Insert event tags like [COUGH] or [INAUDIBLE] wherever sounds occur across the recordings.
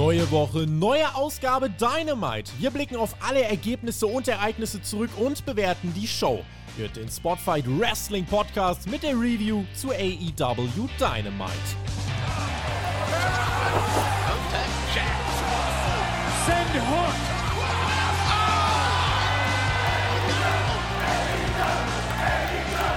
Neue Woche, neue Ausgabe Dynamite. Wir blicken auf alle Ergebnisse und Ereignisse zurück und bewerten die Show. Hört den Spotfight Wrestling Podcast mit der Review zu AEW Dynamite. Send Hook!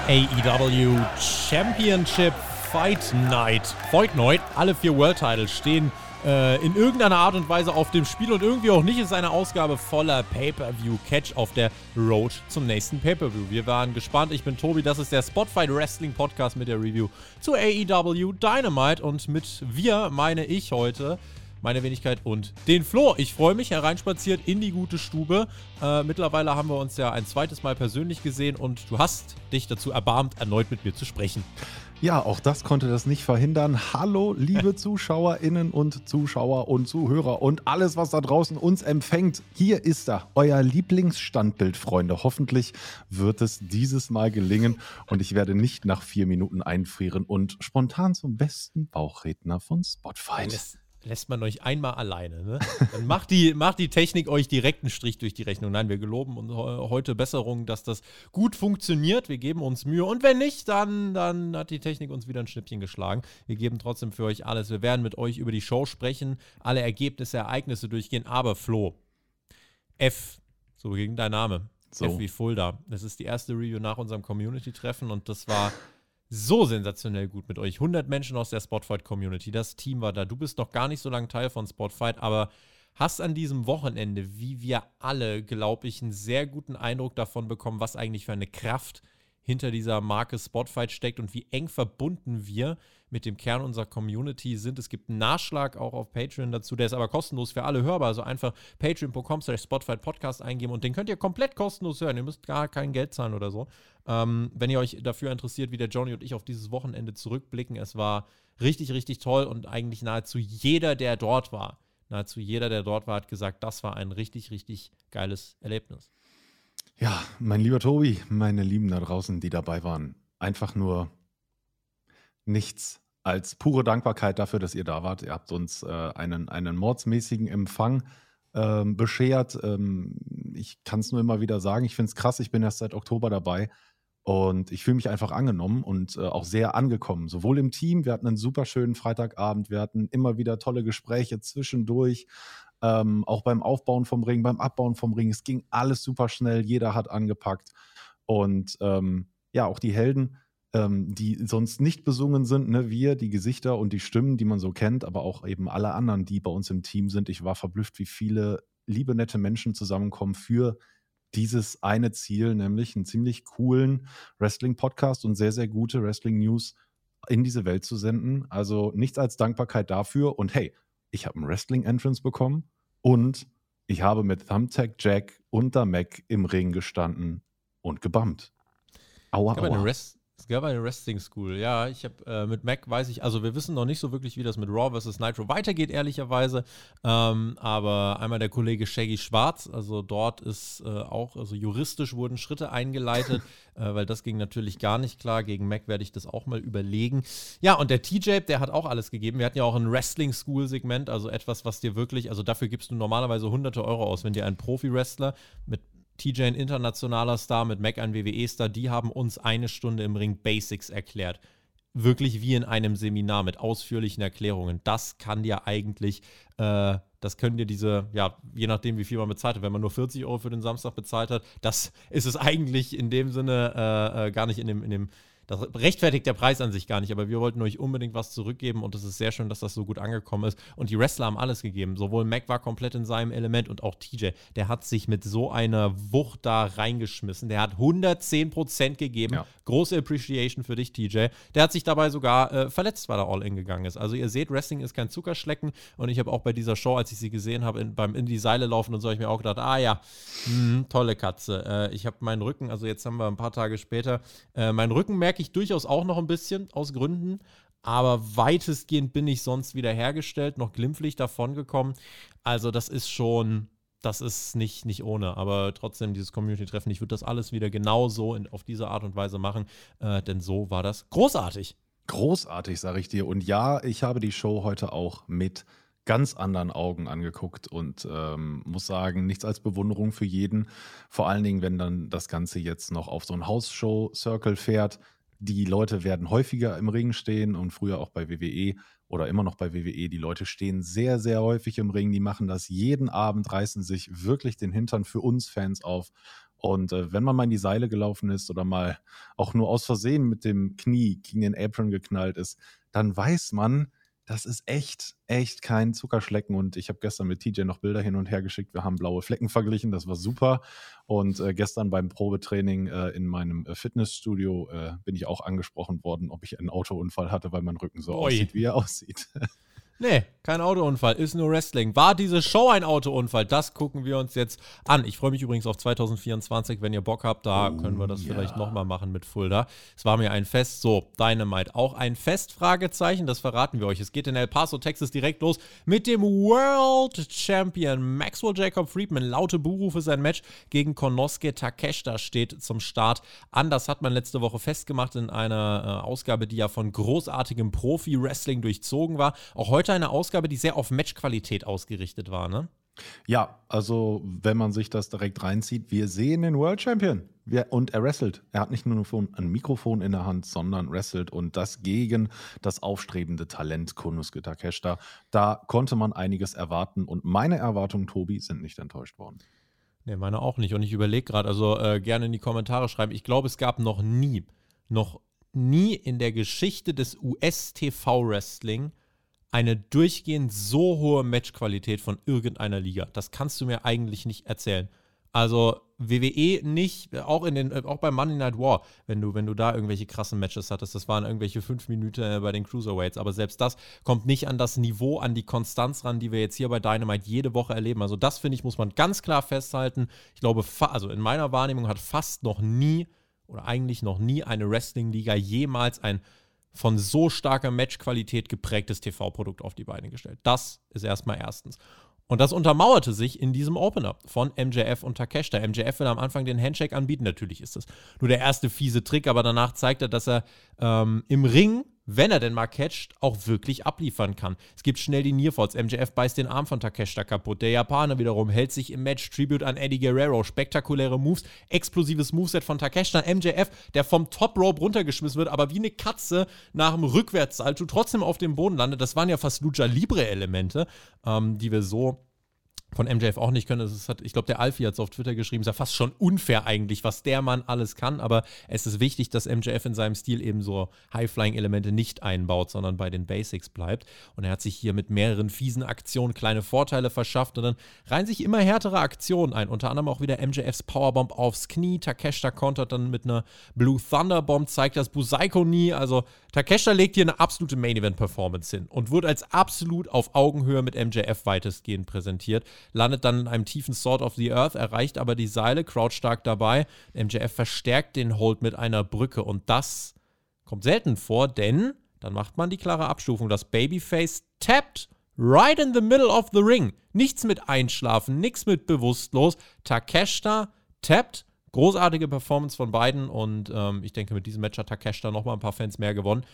AEW Championship Fight Night. Fight Night. Alle vier World Titles stehen äh, in irgendeiner Art und Weise auf dem Spiel und irgendwie auch nicht ist eine Ausgabe voller Pay-Per-View-Catch auf der Road zum nächsten Pay-Per-View. Wir waren gespannt. Ich bin Tobi, das ist der Spotfight Wrestling Podcast mit der Review zu AEW Dynamite und mit wir meine ich heute meine Wenigkeit und den Flo. Ich freue mich, hereinspaziert in die gute Stube. Äh, mittlerweile haben wir uns ja ein zweites Mal persönlich gesehen und du hast dich dazu erbarmt, erneut mit mir zu sprechen. Ja, auch das konnte das nicht verhindern. Hallo, liebe [LAUGHS] ZuschauerInnen und Zuschauer und Zuhörer und alles, was da draußen uns empfängt. Hier ist er, euer Lieblingsstandbild, Freunde. Hoffentlich wird es dieses Mal gelingen und ich werde nicht nach vier Minuten einfrieren und spontan zum besten Bauchredner von Spotify lässt man euch einmal alleine. Ne? Dann macht die, macht die Technik euch direkt einen Strich durch die Rechnung. Nein, wir geloben uns heute Besserung, dass das gut funktioniert. Wir geben uns Mühe. Und wenn nicht, dann, dann hat die Technik uns wieder ein Schnippchen geschlagen. Wir geben trotzdem für euch alles. Wir werden mit euch über die Show sprechen, alle Ergebnisse, Ereignisse durchgehen. Aber Flo, F, so ging dein Name. So. F wie Fulda. Das ist die erste Review nach unserem Community-Treffen und das war so sensationell gut mit euch. 100 Menschen aus der Spotfight-Community. Das Team war da. Du bist noch gar nicht so lange Teil von Spotfight, aber hast an diesem Wochenende, wie wir alle, glaube ich, einen sehr guten Eindruck davon bekommen, was eigentlich für eine Kraft hinter dieser Marke Spotfight steckt und wie eng verbunden wir mit dem Kern unserer Community sind. Es gibt einen Nachschlag auch auf Patreon dazu, der ist aber kostenlos für alle hörbar. Also einfach patreon.com slash Spotfight Podcast eingeben und den könnt ihr komplett kostenlos hören. Ihr müsst gar kein Geld zahlen oder so. Ähm, wenn ihr euch dafür interessiert, wie der Johnny und ich auf dieses Wochenende zurückblicken, es war richtig, richtig toll und eigentlich nahezu jeder, der dort war, nahezu jeder, der dort war, hat gesagt, das war ein richtig, richtig geiles Erlebnis. Ja, mein lieber Tobi, meine Lieben da draußen, die dabei waren, einfach nur nichts als pure Dankbarkeit dafür, dass ihr da wart. Ihr habt uns äh, einen, einen mordsmäßigen Empfang ähm, beschert. Ähm, ich kann es nur immer wieder sagen, ich finde es krass, ich bin erst seit Oktober dabei und ich fühle mich einfach angenommen und äh, auch sehr angekommen. Sowohl im Team, wir hatten einen super schönen Freitagabend, wir hatten immer wieder tolle Gespräche zwischendurch, ähm, auch beim Aufbauen vom Ring, beim Abbauen vom Ring. Es ging alles super schnell, jeder hat angepackt. Und ähm, ja, auch die Helden, ähm, die sonst nicht besungen sind, ne? wir, die Gesichter und die Stimmen, die man so kennt, aber auch eben alle anderen, die bei uns im Team sind. Ich war verblüfft, wie viele liebe, nette Menschen zusammenkommen für dieses eine Ziel, nämlich einen ziemlich coolen Wrestling-Podcast und sehr, sehr gute Wrestling-News in diese Welt zu senden. Also nichts als Dankbarkeit dafür. Und hey, ich habe einen Wrestling-Entrance bekommen und ich habe mit Thumbtack Jack und der Mac im Ring gestanden und gebammt. Aua, aua. Es gab eine Wrestling School, ja. Ich habe äh, mit Mac weiß ich, also wir wissen noch nicht so wirklich, wie das mit Raw vs. Nitro weitergeht, ehrlicherweise. Ähm, aber einmal der Kollege Shaggy Schwarz, also dort ist äh, auch, also juristisch wurden Schritte eingeleitet, [LAUGHS] äh, weil das ging natürlich gar nicht klar. Gegen Mac werde ich das auch mal überlegen. Ja, und der TJ, der hat auch alles gegeben. Wir hatten ja auch ein Wrestling School Segment, also etwas, was dir wirklich, also dafür gibst du normalerweise hunderte Euro aus, wenn dir ein Profi-Wrestler mit TJ ein internationaler Star, mit Mac ein WWE-Star, die haben uns eine Stunde im Ring Basics erklärt. Wirklich wie in einem Seminar mit ausführlichen Erklärungen. Das kann dir eigentlich, äh, das können dir diese, ja, je nachdem, wie viel man bezahlt hat, wenn man nur 40 Euro für den Samstag bezahlt hat, das ist es eigentlich in dem Sinne äh, äh, gar nicht in dem, in dem das rechtfertigt der Preis an sich gar nicht, aber wir wollten euch unbedingt was zurückgeben und es ist sehr schön, dass das so gut angekommen ist. Und die Wrestler haben alles gegeben. Sowohl Mac war komplett in seinem Element und auch TJ. Der hat sich mit so einer Wucht da reingeschmissen. Der hat 110% gegeben. Ja. Große Appreciation für dich, TJ. Der hat sich dabei sogar äh, verletzt, weil er All-In gegangen ist. Also ihr seht, Wrestling ist kein Zuckerschlecken und ich habe auch bei dieser Show, als ich sie gesehen habe, in, beim in die Seile laufen und so, habe ich mir auch gedacht, ah ja, mh, tolle Katze. Äh, ich habe meinen Rücken, also jetzt haben wir ein paar Tage später, äh, meinen Rücken merke ich durchaus auch noch ein bisschen aus Gründen, aber weitestgehend bin ich sonst wieder hergestellt, noch glimpflich davongekommen. Also das ist schon, das ist nicht, nicht ohne, aber trotzdem dieses Community-Treffen, ich würde das alles wieder genau so in, auf diese Art und Weise machen, äh, denn so war das großartig. Großartig, sage ich dir. Und ja, ich habe die Show heute auch mit ganz anderen Augen angeguckt und ähm, muss sagen, nichts als Bewunderung für jeden. Vor allen Dingen, wenn dann das Ganze jetzt noch auf so ein House-Show-Circle fährt. Die Leute werden häufiger im Ring stehen und früher auch bei WWE oder immer noch bei WWE. Die Leute stehen sehr, sehr häufig im Ring. Die machen das jeden Abend, reißen sich wirklich den Hintern für uns Fans auf. Und äh, wenn man mal in die Seile gelaufen ist oder mal auch nur aus Versehen mit dem Knie gegen den Apron geknallt ist, dann weiß man, das ist echt, echt kein Zuckerschlecken. Und ich habe gestern mit TJ noch Bilder hin und her geschickt. Wir haben blaue Flecken verglichen, das war super. Und äh, gestern beim Probetraining äh, in meinem äh, Fitnessstudio äh, bin ich auch angesprochen worden, ob ich einen Autounfall hatte, weil mein Rücken so Oi. aussieht, wie er aussieht. [LAUGHS] Nee, kein Autounfall, ist nur Wrestling. War diese Show ein Autounfall? Das gucken wir uns jetzt an. Ich freue mich übrigens auf 2024, wenn ihr Bock habt, da oh, können wir das ja. vielleicht nochmal machen mit Fulda. Es war mir ein Fest. So, Dynamite, auch ein Fest? Fragezeichen, das verraten wir euch. Es geht in El Paso, Texas direkt los mit dem World Champion Maxwell Jacob Friedman. Laute Buhrufe sein Match gegen Konosuke Takeshita steht zum Start an. Das hat man letzte Woche festgemacht in einer äh, Ausgabe, die ja von großartigem Profi-Wrestling durchzogen war. Auch heute heute eine Ausgabe, die sehr auf Matchqualität ausgerichtet war, ne? Ja, also wenn man sich das direkt reinzieht, wir sehen den World Champion. und er wrestelt. Er hat nicht nur ein Mikrofon in der Hand, sondern wrestelt und das gegen das aufstrebende Talent Konuske Takeshita. Da konnte man einiges erwarten und meine Erwartungen, Tobi, sind nicht enttäuscht worden. Nee, meine auch nicht. Und ich überlege gerade, also äh, gerne in die Kommentare schreiben. Ich glaube, es gab noch nie, noch nie in der Geschichte des US-TV-Wrestling eine durchgehend so hohe Matchqualität von irgendeiner Liga. Das kannst du mir eigentlich nicht erzählen. Also WWE nicht, auch in den, auch bei Monday Night War, wenn du, wenn du da irgendwelche krassen Matches hattest, das waren irgendwelche fünf Minuten äh, bei den Cruiserweights, aber selbst das kommt nicht an das Niveau, an die Konstanz ran, die wir jetzt hier bei Dynamite jede Woche erleben. Also das finde ich, muss man ganz klar festhalten. Ich glaube, also in meiner Wahrnehmung hat fast noch nie oder eigentlich noch nie eine Wrestling-Liga jemals ein von so starker Matchqualität geprägtes TV-Produkt auf die Beine gestellt. Das ist erstmal erstens. Und das untermauerte sich in diesem Opener von MJF und Takeshita. MJF will am Anfang den Handshake anbieten. Natürlich ist das nur der erste fiese Trick, aber danach zeigt er, dass er ähm, im Ring wenn er denn mal catcht, auch wirklich abliefern kann. Es gibt schnell die Nearfalls. MJF beißt den Arm von Takeshita kaputt. Der Japaner wiederum hält sich im Match. Tribute an Eddie Guerrero. Spektakuläre Moves. Explosives Moveset von Takeshita. MJF, der vom Top Rope runtergeschmissen wird, aber wie eine Katze nach dem Rückwärtssalto trotzdem auf dem Boden landet. Das waren ja fast Lucha Libre-Elemente, ähm, die wir so von MJF auch nicht können. Es hat, ich glaube, der Alfie hat es auf Twitter geschrieben, ist ja fast schon unfair eigentlich, was der Mann alles kann, aber es ist wichtig, dass MJF in seinem Stil eben so High-Flying-Elemente nicht einbaut, sondern bei den Basics bleibt. Und er hat sich hier mit mehreren fiesen Aktionen kleine Vorteile verschafft und dann reihen sich immer härtere Aktionen ein. Unter anderem auch wieder MJFs Powerbomb aufs Knie. Takeshita kontert dann mit einer Blue Thunder Bomb, zeigt das Busaiko nie. Also Takeshita legt hier eine absolute Main-Event-Performance hin und wird als absolut auf Augenhöhe mit MJF weitestgehend präsentiert landet dann in einem tiefen Sword of the Earth, erreicht aber die Seile, Crouch stark dabei. MJF verstärkt den Hold mit einer Brücke und das kommt selten vor, denn dann macht man die klare Abstufung. Das Babyface tappt right in the middle of the ring. Nichts mit Einschlafen, nichts mit bewusstlos. Takeshita tappt. Großartige Performance von beiden und ähm, ich denke, mit diesem Match hat Takeshita nochmal ein paar Fans mehr gewonnen.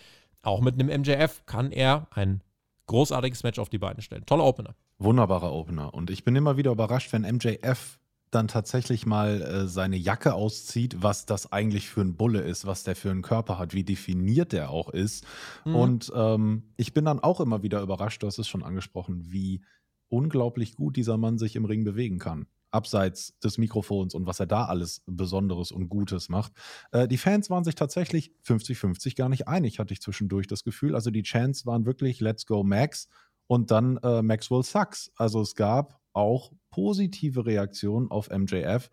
Auch mit einem MJF kann er ein großartiges Match auf die Beine stellen. Toller Opener. Wunderbarer Opener. Und ich bin immer wieder überrascht, wenn MJF dann tatsächlich mal äh, seine Jacke auszieht, was das eigentlich für ein Bulle ist, was der für einen Körper hat, wie definiert der auch ist. Mhm. Und ähm, ich bin dann auch immer wieder überrascht, du hast es schon angesprochen, wie unglaublich gut dieser Mann sich im Ring bewegen kann. Abseits des Mikrofons und was er da alles Besonderes und Gutes macht. Äh, die Fans waren sich tatsächlich 50-50 gar nicht einig, hatte ich zwischendurch das Gefühl. Also die Chants waren wirklich Let's Go Max und dann äh, Maxwell Sucks. Also es gab auch positive Reaktionen auf MJF.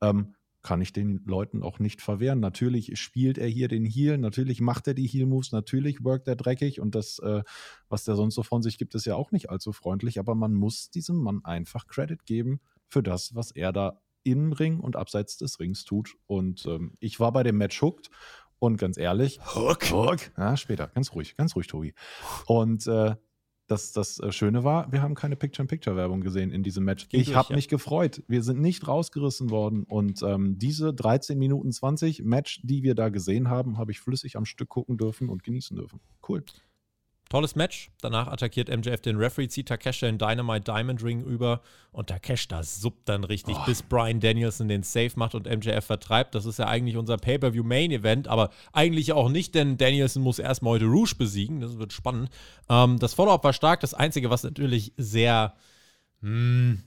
Ähm, kann ich den Leuten auch nicht verwehren. Natürlich spielt er hier den Heal, natürlich macht er die Heal-Moves, natürlich workt er dreckig und das, äh, was der sonst so von sich gibt, ist ja auch nicht allzu freundlich, aber man muss diesem Mann einfach Credit geben für das, was er da im Ring und abseits des Rings tut. Und ähm, ich war bei dem Match hooked und ganz ehrlich, Hook, Hook. Ja, später, ganz ruhig, ganz ruhig, Tobi. Und äh, das, das äh, Schöne war, wir haben keine Picture-in-Picture-Werbung gesehen in diesem Match. Ich habe ja. mich gefreut. Wir sind nicht rausgerissen worden. Und ähm, diese 13 Minuten 20 Match, die wir da gesehen haben, habe ich flüssig am Stück gucken dürfen und genießen dürfen. Cool. Tolles Match. Danach attackiert MJF den Referee, zieht Takesha in Dynamite Diamond Ring über und Takeshita suppt dann richtig, oh. bis Brian Danielson den Safe macht und MJF vertreibt. Das ist ja eigentlich unser Pay-Per-View Main Event, aber eigentlich auch nicht, denn Danielson muss erstmal heute Rouge besiegen. Das wird spannend. Ähm, das Follow-up war stark. Das Einzige, was natürlich sehr. Mh, hm,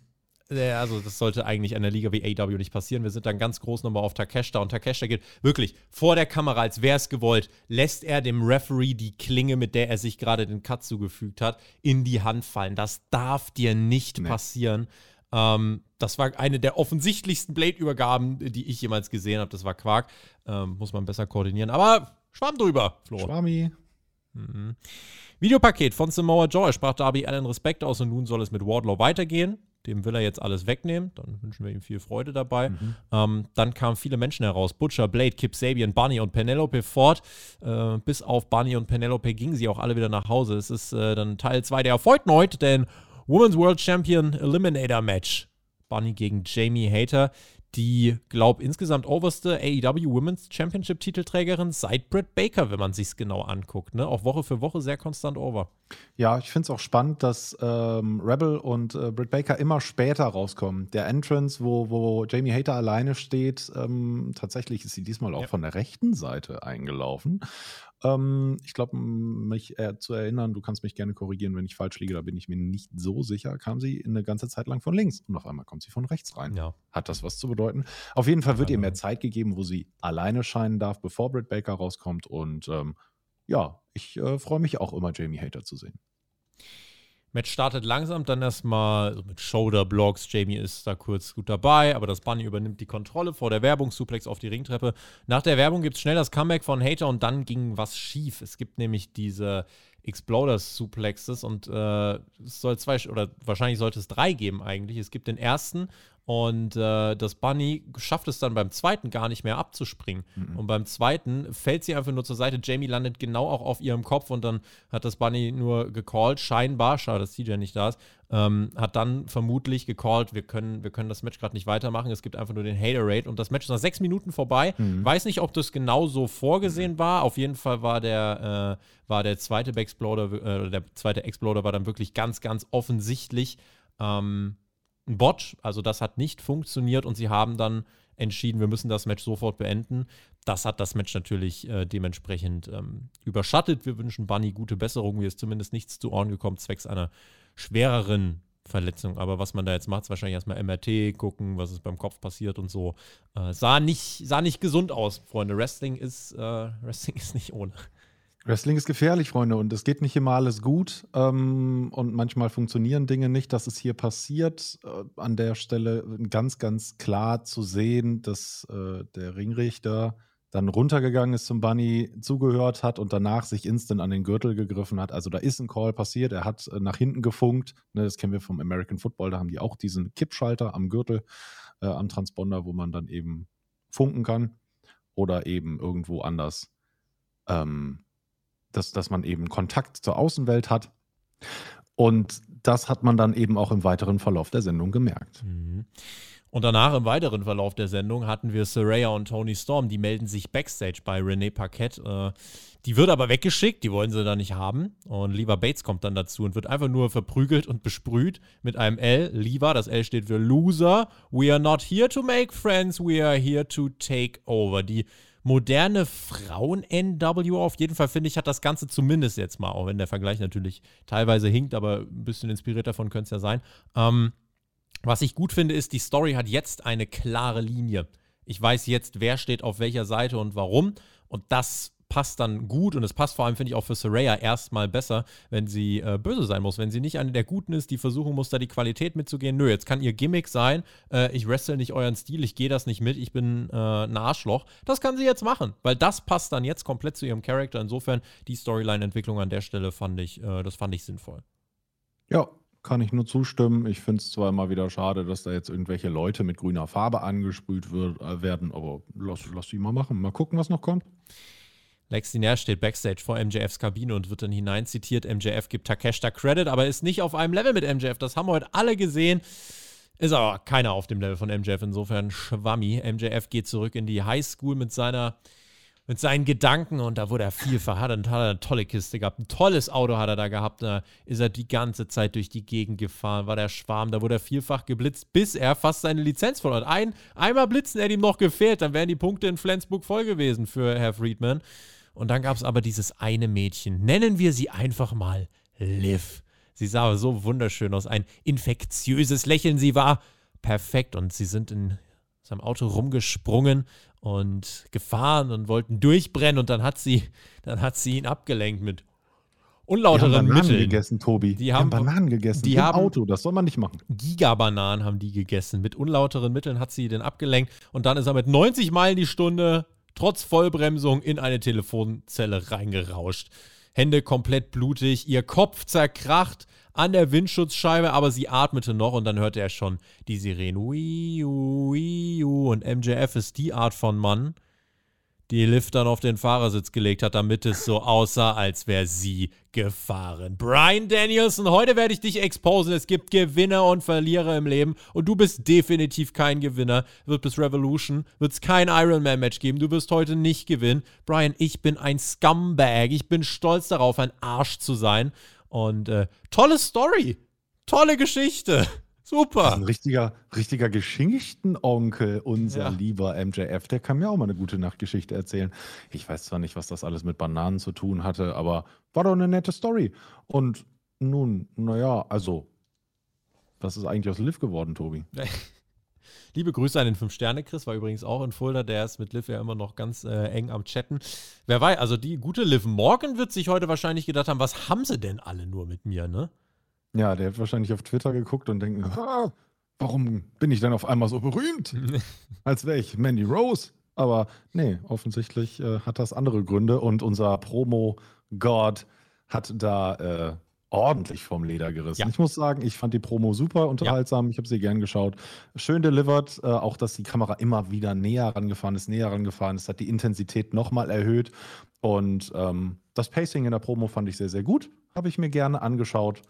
also das sollte eigentlich in der Liga wie AW nicht passieren. Wir sind dann ganz groß nochmal auf Takeshita und Takeshita geht wirklich vor der Kamera, als wäre es gewollt, lässt er dem Referee die Klinge, mit der er sich gerade den Cut zugefügt hat, in die Hand fallen. Das darf dir nicht nee. passieren. Ähm, das war eine der offensichtlichsten Blade-Übergaben, die ich jemals gesehen habe. Das war Quark. Ähm, muss man besser koordinieren. Aber schwamm drüber, Flo. Schwammi. Mhm. Videopaket von Samoa Joy sprach Darby Allen Respekt aus und nun soll es mit Wardlow weitergehen. Dem will er jetzt alles wegnehmen. Dann wünschen wir ihm viel Freude dabei. Mhm. Ähm, dann kamen viele Menschen heraus. Butcher, Blade, Kip Sabian, Bunny und Penelope Ford. Äh, bis auf Bunny und Penelope gingen sie auch alle wieder nach Hause. Es ist äh, dann Teil 2 der erfolgten heute, denn Women's World Champion Eliminator Match. Bunny gegen Jamie Hater die, glaube insgesamt oberste AEW Women's Championship Titelträgerin seit Britt Baker, wenn man sich es genau anguckt. Ne? Auch Woche für Woche sehr konstant over. Ja, ich finde es auch spannend, dass ähm, Rebel und äh, Britt Baker immer später rauskommen. Der Entrance, wo, wo Jamie Hater alleine steht, ähm, tatsächlich ist sie diesmal auch ja. von der rechten Seite eingelaufen. Ähm, ich glaube, mich äh, zu erinnern, du kannst mich gerne korrigieren, wenn ich falsch liege, da bin ich mir nicht so sicher, kam sie eine ganze Zeit lang von links und auf einmal kommt sie von rechts rein. Ja. Hat das was zu bedeuten? Auf jeden Fall wird ja, ihr mehr Zeit gegeben, wo sie alleine scheinen darf, bevor Britt Baker rauskommt und ähm, ja, ich äh, freue mich auch immer, Jamie Hater zu sehen. Match startet langsam, dann erstmal so mit Shoulder-Blocks. Jamie ist da kurz gut dabei, aber das Bunny übernimmt die Kontrolle vor der Werbung, Suplex auf die Ringtreppe. Nach der Werbung gibt es schnell das Comeback von Hater und dann ging was schief. Es gibt nämlich diese Exploders-Suplexes und äh, es soll zwei, oder wahrscheinlich sollte es drei geben eigentlich. Es gibt den ersten, und äh, das Bunny schafft es dann beim zweiten gar nicht mehr abzuspringen. Mhm. Und beim zweiten fällt sie einfach nur zur Seite. Jamie landet genau auch auf ihrem Kopf und dann hat das Bunny nur gecallt, scheinbar, schade, dass TJ nicht da ist, ähm, hat dann vermutlich gecallt, wir können, wir können das Match gerade nicht weitermachen. Es gibt einfach nur den Hater Rate und das Match ist nach sechs Minuten vorbei. Mhm. Weiß nicht, ob das genau so vorgesehen war. Auf jeden Fall war der, äh, war der zweite Exploder, äh, der zweite Exploder war dann wirklich ganz, ganz offensichtlich. Ähm, ein Bot. Also das hat nicht funktioniert und sie haben dann entschieden, wir müssen das Match sofort beenden. Das hat das Match natürlich äh, dementsprechend ähm, überschattet. Wir wünschen Bunny gute Besserung. Mir ist zumindest nichts zu Ohren gekommen, zwecks einer schwereren Verletzung. Aber was man da jetzt macht, ist wahrscheinlich erstmal MRT gucken, was ist beim Kopf passiert und so. Äh, sah, nicht, sah nicht gesund aus, Freunde. Wrestling ist, äh, Wrestling [LAUGHS] ist nicht ohne. Wrestling ist gefährlich, Freunde, und es geht nicht immer alles gut. Ähm, und manchmal funktionieren Dinge nicht. Das ist hier passiert. Äh, an der Stelle ganz, ganz klar zu sehen, dass äh, der Ringrichter dann runtergegangen ist zum Bunny, zugehört hat und danach sich instant an den Gürtel gegriffen hat. Also da ist ein Call passiert. Er hat äh, nach hinten gefunkt. Ne, das kennen wir vom American Football. Da haben die auch diesen Kippschalter am Gürtel, äh, am Transponder, wo man dann eben funken kann oder eben irgendwo anders. Ähm, dass, dass man eben Kontakt zur Außenwelt hat. Und das hat man dann eben auch im weiteren Verlauf der Sendung gemerkt. Mhm. Und danach im weiteren Verlauf der Sendung hatten wir Saraya und Tony Storm, die melden sich backstage bei René Paquette. Äh, die wird aber weggeschickt, die wollen sie da nicht haben. Und Lever Bates kommt dann dazu und wird einfach nur verprügelt und besprüht mit einem L. Lever, das L steht für Loser. We are not here to make friends, we are here to take over. Die moderne Frauen-NW. Auf jeden Fall finde ich, hat das Ganze zumindest jetzt mal, auch wenn der Vergleich natürlich teilweise hinkt, aber ein bisschen inspiriert davon könnte es ja sein. Ähm, was ich gut finde, ist, die Story hat jetzt eine klare Linie. Ich weiß jetzt, wer steht auf welcher Seite und warum. Und das passt dann gut und es passt vor allem, finde ich, auch für Soraya erstmal besser, wenn sie äh, böse sein muss. Wenn sie nicht eine der Guten ist, die versuchen muss, da die Qualität mitzugehen. Nö, jetzt kann ihr Gimmick sein, äh, ich wrestle nicht euren Stil, ich gehe das nicht mit, ich bin äh, ein Arschloch. Das kann sie jetzt machen, weil das passt dann jetzt komplett zu ihrem Charakter. Insofern, die Storyline-Entwicklung an der Stelle fand ich, äh, das fand ich sinnvoll. Ja, kann ich nur zustimmen. Ich finde es zwar immer wieder schade, dass da jetzt irgendwelche Leute mit grüner Farbe angesprüht wird, äh, werden, aber lass, lass die mal machen. Mal gucken, was noch kommt. Lexi Nair steht backstage vor MJFs Kabine und wird dann hinein zitiert. MJF gibt Takeshita Credit, aber ist nicht auf einem Level mit MJF. Das haben wir heute alle gesehen. Ist aber keiner auf dem Level von MJF, insofern Schwammi. MJF geht zurück in die Highschool mit seiner mit seinen Gedanken und da wurde er vielfach, hat, hat er eine tolle Kiste gehabt, ein tolles Auto hat er da gehabt, da ist er die ganze Zeit durch die Gegend gefahren, war der Schwarm, da wurde er vielfach geblitzt, bis er fast seine Lizenz verloren hat. Ein, einmal blitzen hätte ihm noch gefehlt, dann wären die Punkte in Flensburg voll gewesen für Herr Friedman. Und dann gab es aber dieses eine Mädchen, nennen wir sie einfach mal Liv. Sie sah aber so wunderschön aus, ein infektiöses Lächeln, sie war perfekt und sie sind in seinem Auto rumgesprungen und gefahren und wollten durchbrennen und dann hat sie, dann hat sie ihn abgelenkt mit unlauteren die haben Bananen Mitteln. gegessen, Tobi. Die haben- Bananen gegessen. die Im haben- Auto, das soll man nicht machen. Gigabananen haben die gegessen. Mit unlauteren Mitteln hat sie den abgelenkt und dann ist er mit 90 Meilen die Stunde trotz Vollbremsung in eine Telefonzelle reingerauscht. Hände komplett blutig, ihr Kopf zerkracht an der Windschutzscheibe, aber sie atmete noch und dann hörte er schon die Sirene. Und MJF ist die Art von Mann, die Liv dann auf den Fahrersitz gelegt hat, damit es so aussah, als wäre sie gefahren. Brian Danielson, heute werde ich dich exposen. Es gibt Gewinner und Verlierer im Leben und du bist definitiv kein Gewinner. Wird bis Revolution, wird es kein Ironman-Match geben. Du wirst heute nicht gewinnen. Brian, ich bin ein Scumbag. Ich bin stolz darauf, ein Arsch zu sein. Und äh, tolle Story. Tolle Geschichte. Super. ein richtiger, richtiger Geschichtenonkel, unser Ja. lieber MJF. Der kann mir auch mal eine gute Nachtgeschichte erzählen. Ich weiß zwar nicht, was das alles mit Bananen zu tun hatte, aber war doch eine nette Story. Und nun, naja, also, was ist eigentlich aus Liv geworden, Tobi? [LAUGHS] Liebe Grüße an den 5-Sterne-Chris, war übrigens auch in Fulda. Der ist mit Liv ja immer noch ganz äh, eng am Chatten. Wer weiß, also die gute Liv Morgan wird sich heute wahrscheinlich gedacht haben, was haben sie denn alle nur mit mir, ne? Ja, der hat wahrscheinlich auf Twitter geguckt und denkt, ah, warum bin ich denn auf einmal so berühmt? [LAUGHS] Als wäre ich Mandy Rose. Aber nee, offensichtlich äh, hat das andere Gründe und unser Promo-God hat da äh, ordentlich vom Leder gerissen. Ja. Ich muss sagen, ich fand die Promo super unterhaltsam. Ich habe sie gern geschaut. Schön delivered. Äh, auch, dass die Kamera immer wieder näher rangefahren ist, näher rangefahren ist, hat die Intensität nochmal erhöht. Und ähm, das Pacing in der Promo fand ich sehr, sehr gut. Habe ich mir gerne angeschaut.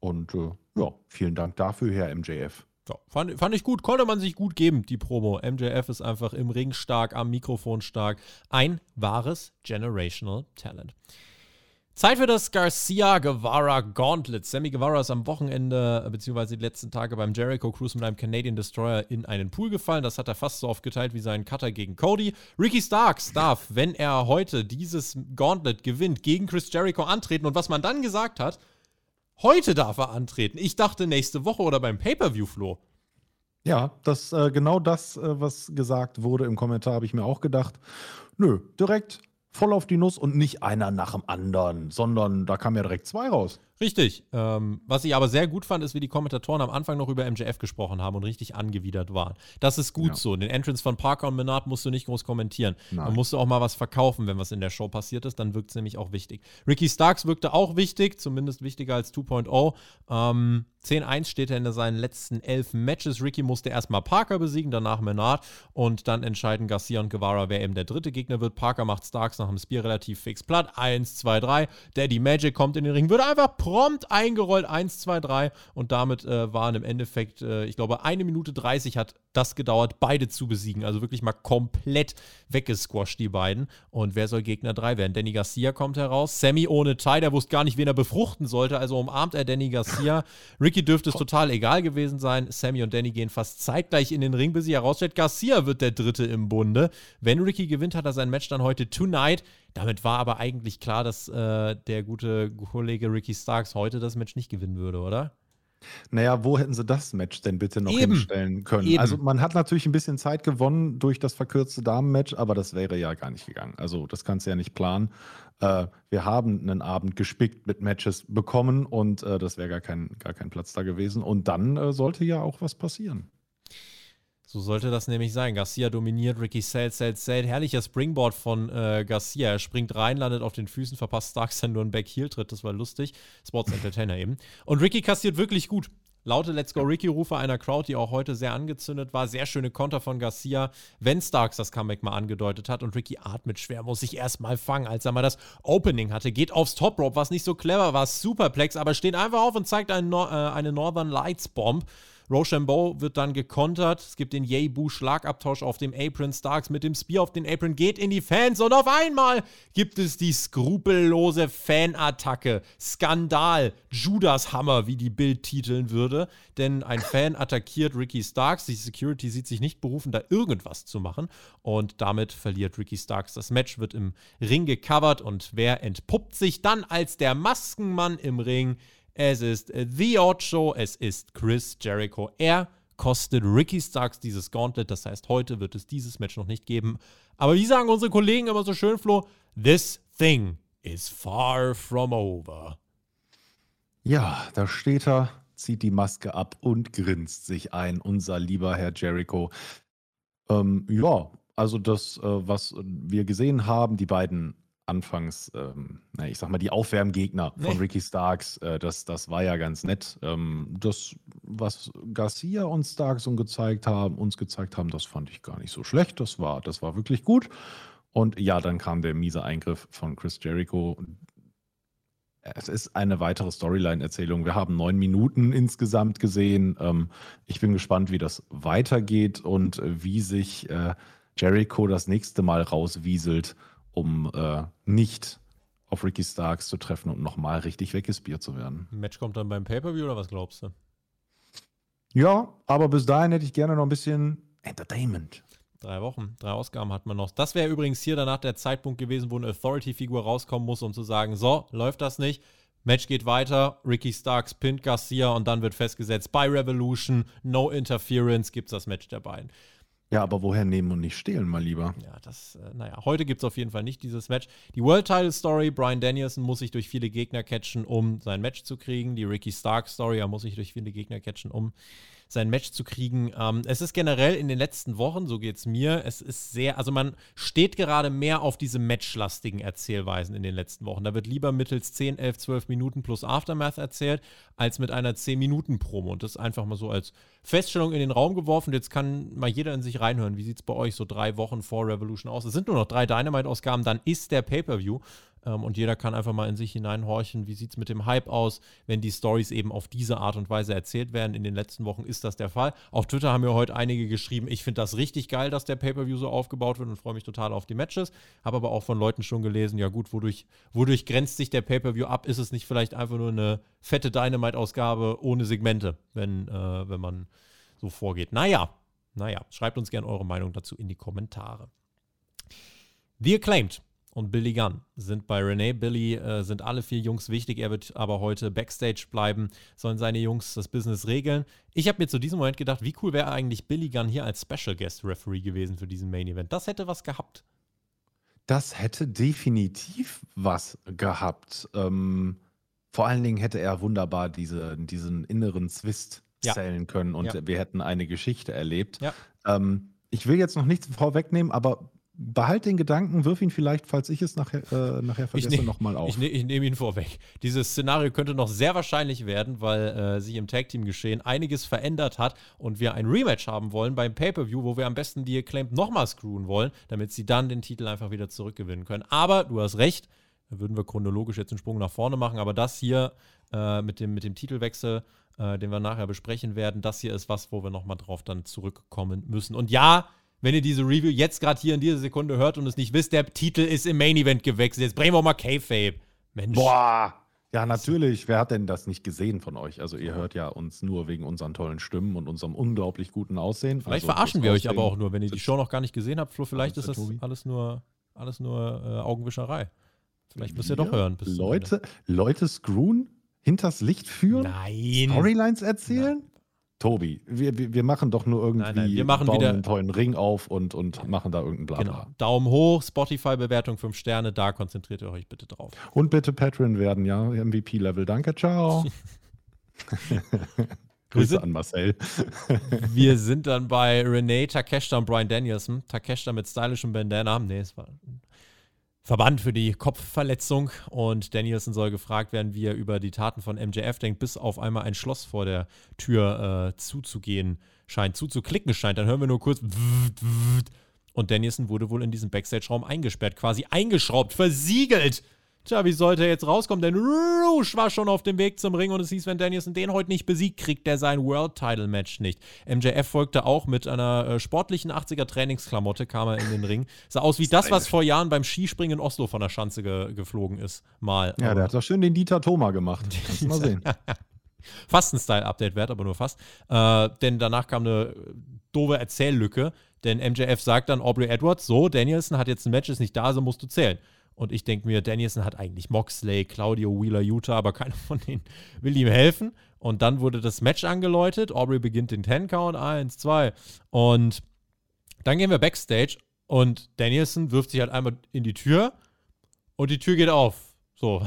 Und äh, ja, vielen Dank dafür, Herr MJF. Ja, fand, fand ich gut, konnte man sich gut geben, die Promo. MJF ist einfach im Ring stark, am Mikrofon stark. Ein wahres Generational Talent. Zeit für das Garcia Guevara Gauntlet. Sammy Guevara ist am Wochenende äh, beziehungsweise die letzten Tage beim Jericho Cruise mit einem Canadian Destroyer in einen Pool gefallen. Das hat er fast so aufgeteilt wie seinen Cutter gegen Cody. Ricky Starks darf, wenn er heute dieses Gauntlet gewinnt, gegen Chris Jericho antreten. Und was man dann gesagt hat, heute darf er antreten. Ich dachte nächste Woche oder beim Pay-Per-View, Flo. Ja, das äh, genau das, äh, was gesagt wurde im Kommentar, habe ich mir auch gedacht. Nö, direkt voll auf die Nuss und nicht einer nach dem anderen, sondern da kamen ja direkt zwei raus. Richtig. Ähm, was ich aber sehr gut fand, ist, wie die Kommentatoren am Anfang noch über MJF gesprochen haben und richtig angewidert waren. Das ist gut Ja. so. Den Entrance von Parker und Menard musst du nicht groß kommentieren. Nein. Man musste auch mal was verkaufen, wenn was in der Show passiert ist. Dann wirkt es nämlich auch wichtig. Ricky Starks wirkte auch wichtig, zumindest wichtiger als 2.0. Ähm, 10-1 steht er in seinen letzten elf Matches. Ricky musste erstmal Parker besiegen, danach Menard und dann entscheiden Garcia und Guevara, wer eben der dritte Gegner wird. Parker macht Starks nach dem Spear relativ fix platt. 1, 2, 3. Daddy Magic kommt in den Ring, wird einfach prompt eingerollt. 1, 2, 3. Und damit äh, waren im Endeffekt, äh, ich glaube, eine Minute 30 hat das gedauert, beide zu besiegen. Also wirklich mal komplett weggesquasht, die beiden. Und wer soll Gegner 3 werden? Danny Garcia kommt heraus. Sammy ohne Tie, der wusste gar nicht, wen er befruchten sollte. Also umarmt er Danny Garcia. [LAUGHS] Ricky dürfte es total egal gewesen sein. Sammy und Danny gehen fast zeitgleich in den Ring, bis sich herausstellt, Garcia wird der Dritte im Bunde. Wenn Ricky gewinnt, hat er sein Match dann heute Tonight. Damit war aber eigentlich klar, dass äh, der gute Kollege Ricky Starks heute das Match nicht gewinnen würde, oder? Naja, wo hätten sie das Match denn bitte noch Eben. hinstellen können? Eben. Also man hat natürlich ein bisschen Zeit gewonnen durch das verkürzte Damenmatch, aber das wäre ja gar nicht gegangen. Also das kannst du ja nicht planen. Äh, wir haben einen Abend gespickt mit Matches bekommen und äh, das wäre gar kein, gar kein Platz da gewesen. Und dann äh, sollte ja auch was passieren. So sollte das nämlich sein. Garcia dominiert, Ricky Sale, Sale, Sale. Herrlicher Springboard von äh, Garcia. Er springt rein, landet auf den Füßen, verpasst Starks dann nur einen Back-Heel-Tritt. Das war lustig. Sports Entertainer eben. Und Ricky kassiert wirklich gut. Laute Let's Go Ricky-Rufe einer Crowd, die auch heute sehr angezündet war. Sehr schöne Konter von Garcia, wenn Starks das Comeback mal angedeutet hat. Und Ricky atmet schwer, muss sich erstmal fangen, als er mal das Opening hatte. Geht aufs Top Rope, was nicht so clever war. Superplex, aber steht einfach auf und zeigt einen Nor äh, eine Northern Lights Bomb. Rochambeau wird dann gekontert. Es gibt den Yay-Boo-Schlagabtausch auf dem Apron. Starks mit dem Spear auf den Apron geht in die Fans und auf einmal gibt es die skrupellose Fanattacke. Skandal. Judas-Hammer, wie die Bild titeln würde. Denn ein Fan attackiert Ricky Starks. Die Security sieht sich nicht berufen, da irgendwas zu machen. Und damit verliert Ricky Starks das Match, wird im Ring gecovert. Und wer entpuppt sich dann als der Maskenmann im Ring? Es ist The Odd Show, es ist Chris Jericho. Er kostet Ricky Starks dieses Gauntlet. Das heißt, heute wird es dieses Match noch nicht geben. Aber wie sagen unsere Kollegen immer so schön, Flo? This thing is far from over. Ja, da steht er, zieht die Maske ab und grinst sich ein, unser lieber Herr Jericho. Ähm, ja, also das, äh, was wir gesehen haben, die beiden anfangs, ähm, ich sag mal, die Aufwärmgegner von nee. Ricky Starks, äh, das, das war ja ganz nett. Ähm, das, was Garcia und Starks uns gezeigt haben, uns gezeigt haben, das fand ich gar nicht so schlecht. Das war, das war wirklich gut. Und ja, dann kam der miese Eingriff von Chris Jericho. Es ist eine weitere Storyline-Erzählung. Wir haben neun Minuten insgesamt gesehen. Ähm, ich bin gespannt, wie das weitergeht und äh, wie sich äh, Jericho das nächste Mal rauswieselt um äh, nicht auf Ricky Starks zu treffen und nochmal richtig weggespiert zu werden. Match kommt dann beim Pay-Per-View oder was glaubst du? Ja, aber bis dahin hätte ich gerne noch ein bisschen Entertainment. Drei Wochen, drei Ausgaben hat man noch. Das wäre übrigens hier danach der Zeitpunkt gewesen, wo eine Authority-Figur rauskommen muss, um zu sagen: So, läuft das nicht. Match geht weiter. Ricky Starks pinnt Garcia und dann wird festgesetzt: By Revolution, no interference, gibt es das Match der beiden. Ja, aber woher nehmen und nicht stehlen, mal lieber? Ja, das, äh, naja, heute gibt es auf jeden Fall nicht dieses Match. Die World Title Story, Brian Danielson muss sich durch viele Gegner catchen, um sein Match zu kriegen. Die Ricky Stark Story, er muss sich durch viele Gegner catchen, um sein Match zu kriegen. Ähm, es ist generell in den letzten Wochen, so geht es mir, es ist sehr, also man steht gerade mehr auf diese matchlastigen Erzählweisen in den letzten Wochen. Da wird lieber mittels 10, 11, 12 Minuten plus Aftermath erzählt, als mit einer 10-Minuten-Promo. Und das einfach mal so als Feststellung in den Raum geworfen. Jetzt kann mal jeder in sich reinhören. Wie sieht es bei euch so drei Wochen vor Revolution aus? Es sind nur noch drei Dynamite-Ausgaben, dann ist der Pay-Per-View. Ähm, und jeder kann einfach mal in sich hineinhorchen, wie sieht es mit dem Hype aus, wenn die Stories eben auf diese Art und Weise erzählt werden. In den letzten Wochen ist das der Fall. Auf Twitter haben mir heute einige geschrieben, ich finde das richtig geil, dass der Pay-Per-View so aufgebaut wird und freue mich total auf die Matches. Habe aber auch von Leuten schon gelesen, ja gut, wodurch, wodurch grenzt sich der Pay-Per-View ab? Ist es nicht vielleicht einfach nur eine fette Dynamite-Ausgabe ohne Segmente, wenn, äh, wenn man so vorgeht? Naja, naja, schreibt uns gerne eure Meinung dazu in die Kommentare. Wir claimed und Billy Gunn sind bei Renee. Billy äh, sind alle vier Jungs wichtig. Er wird aber heute Backstage bleiben, sollen seine Jungs das Business regeln. Ich habe mir zu diesem Moment gedacht, wie cool wäre eigentlich Billy Gunn hier als Special Guest Referee gewesen für diesen Main Event. Das hätte was gehabt. Das hätte definitiv was gehabt. Ähm, vor allen Dingen hätte er wunderbar diese, diesen inneren Zwist ja. zählen können und ja. wir hätten eine Geschichte erlebt. Ja. Ähm, ich will jetzt noch nichts vorwegnehmen, aber behalt den Gedanken, wirf ihn vielleicht, falls ich es nachher, äh, nachher vergesse, nochmal auf. Ich, ne, ich nehme ihn vorweg. Dieses Szenario könnte noch sehr wahrscheinlich werden, weil äh, sich im Tag-Team-Geschehen einiges verändert hat und wir ein Rematch haben wollen beim Pay-Per-View, wo wir am besten die Acclaimed nochmal screwen wollen, damit sie dann den Titel einfach wieder zurückgewinnen können. Aber du hast recht, da würden wir chronologisch jetzt einen Sprung nach vorne machen, aber das hier äh, mit, dem, mit dem Titelwechsel, äh, den wir nachher besprechen werden, das hier ist was, wo wir nochmal drauf dann zurückkommen müssen. Und ja, wenn ihr diese Review jetzt gerade hier in dieser Sekunde hört und es nicht wisst, der Titel ist im Main Event gewechselt. Jetzt bringen wir mal K-Fape. Mensch. Boah. Ja, natürlich. Wer hat denn das nicht gesehen von euch? Also, ihr hört ja uns nur wegen unseren tollen Stimmen und unserem unglaublich guten Aussehen. Vielleicht also, verarschen wir euch aber auch nur, wenn ihr die Show noch gar nicht gesehen habt. Flo, vielleicht ist das alles nur, alles nur äh, Augenwischerei. Vielleicht müsst ihr doch hören. Leute, Leute screwen, hinters Licht führen? Nein. Storylines erzählen? Nein. Tobi, wir, wir machen doch nur irgendwie nein, nein, wir machen wieder einen tollen Ring auf und, und machen da irgendeinen Blabla. Genau. Daumen hoch, Spotify-Bewertung 5 Sterne, da konzentriert ihr euch bitte drauf. Und bitte Patreon werden, ja, MVP-Level. Danke, ciao. [LAUGHS] [LAUGHS] Grüße sind, an Marcel. [LAUGHS] wir sind dann bei Renee Takeshita und Brian Danielson. Takeshita mit stylischem Bandana. Nee, es war Verband für die Kopfverletzung und Danielson soll gefragt werden, wie er über die Taten von MJF denkt, bis auf einmal ein Schloss vor der Tür äh, zuzugehen scheint, zuzuklicken scheint. Dann hören wir nur kurz und Danielson wurde wohl in diesem Backstage-Raum eingesperrt, quasi eingeschraubt, versiegelt. Tja, wie sollte er jetzt rauskommen? Denn Rouge war schon auf dem Weg zum Ring und es hieß, wenn Danielson den heute nicht besiegt, kriegt er sein World-Title-Match nicht. MJF folgte auch mit einer äh, sportlichen 80er-Trainingsklamotte, kam er in den Ring. Sah aus wie das, was vor Jahren beim Skispringen in Oslo von der Schanze ge geflogen ist. Mal. Ja, der hat doch schön den Dieter Thoma gemacht. [LAUGHS] Mal sehen. [LAUGHS] fast ein Style-Update wert, aber nur fast. Äh, denn danach kam eine doofe Erzähllücke, denn MJF sagt dann Aubrey Edwards, so, Danielson hat jetzt ein Match, ist nicht da, so musst du zählen. Und ich denke mir, Danielson hat eigentlich Moxley, Claudio Wheeler, Utah, aber keiner von denen [LAUGHS] will ihm helfen. Und dann wurde das Match angeläutet. Aubrey beginnt den Ten-Count. Eins, zwei. Und dann gehen wir Backstage und Danielson wirft sich halt einmal in die Tür und die Tür geht auf. So.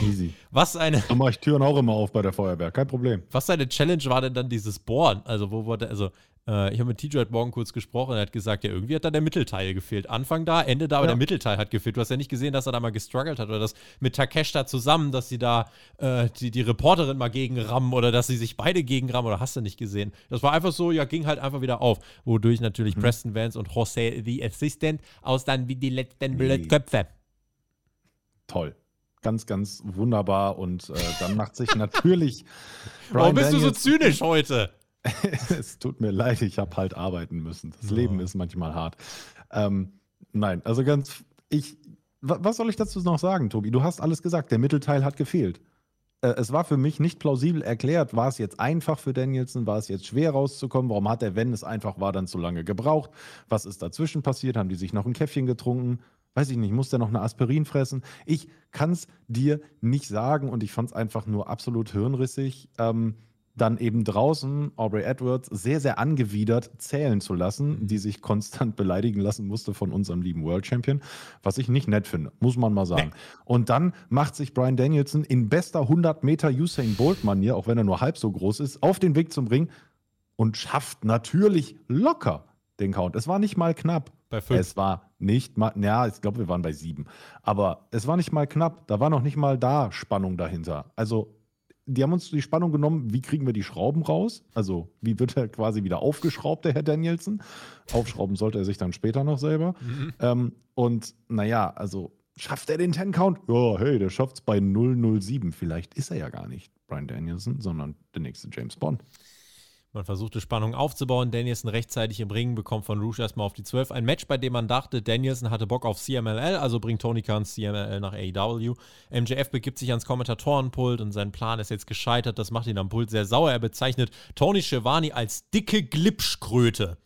Easy. [LAUGHS] Was eine. So mache ich Türen auch immer auf bei der Feuerwehr, kein Problem. Was seine Challenge war denn dann dieses Bohren? Also, wo wurde, also, äh, ich habe mit TJ heute Morgen kurz gesprochen, er hat gesagt, ja, irgendwie hat da der Mittelteil gefehlt. Anfang da, Ende da, aber ja. der Mittelteil hat gefehlt. Du hast ja nicht gesehen, dass er da mal gestruggelt hat oder das mit Takeshita zusammen, dass sie da äh, die, die Reporterin mal gegenrammen oder dass sie sich beide gegenrammen oder hast du nicht gesehen. Das war einfach so, ja, ging halt einfach wieder auf. Wodurch natürlich mhm. Preston Vance und Jose, the Assistant, aus dann wie die letzten Blödköpfe. Toll ganz, ganz wunderbar. Und äh, dann macht sich natürlich. [LAUGHS] Warum bist Daniels, du so zynisch heute? [LAUGHS] es tut mir leid, ich habe halt arbeiten müssen. Das oh. Leben ist manchmal hart. Ähm, nein, also ganz, ich, was soll ich dazu noch sagen, Tobi? Du hast alles gesagt. Der Mittelteil hat gefehlt. Äh, es war für mich nicht plausibel erklärt. War es jetzt einfach für Danielson? War es jetzt schwer rauszukommen? Warum hat er, wenn es einfach war, dann zu lange gebraucht? Was ist dazwischen passiert? Haben die sich noch ein Käffchen getrunken? Weiß ich nicht, muss der noch eine Aspirin fressen? Ich kann es dir nicht sagen und ich fand es einfach nur absolut hirnrissig. Ähm, dann eben draußen Aubrey Edwards sehr, sehr angewidert zählen zu lassen, die sich konstant [LAUGHS] beleidigen lassen musste von unserem lieben World Champion, was ich nicht nett finde, muss man mal sagen. Nee. Und dann macht sich Brian Danielson in bester 100 Meter Usain Bolt-Manier, auch wenn er nur halb so groß ist, auf den Weg zum Ring und schafft natürlich locker den Count. Es war nicht mal knapp. Bei fünf. Es war nicht mal, ja, ich glaube, wir waren bei sieben. Aber es war nicht mal knapp. Da war noch nicht mal da Spannung dahinter. Also die haben uns die Spannung genommen, wie kriegen wir die Schrauben raus? Also, wie wird er quasi wieder aufgeschraubt, der Herr Danielson? Aufschrauben sollte er sich dann später noch selber. Mhm. Ähm, und naja, also schafft er den Ten-Count? Ja, hey, der schafft es bei 007. Vielleicht ist er ja gar nicht Brian Danielson, sondern der nächste James Bond. Man versuchte Spannung aufzubauen. Danielson rechtzeitig im Ring, bekommt von Rouge erstmal auf die 12. Ein Match, bei dem man dachte, Danielson hatte Bock auf CMLL, also bringt Tony Khan CMLL nach AEW. MJF begibt sich ans Kommentatorenpult und sein Plan ist jetzt gescheitert. Das macht ihn am Pult sehr sauer. Er bezeichnet Tony Schiavone als dicke Glipschkröte.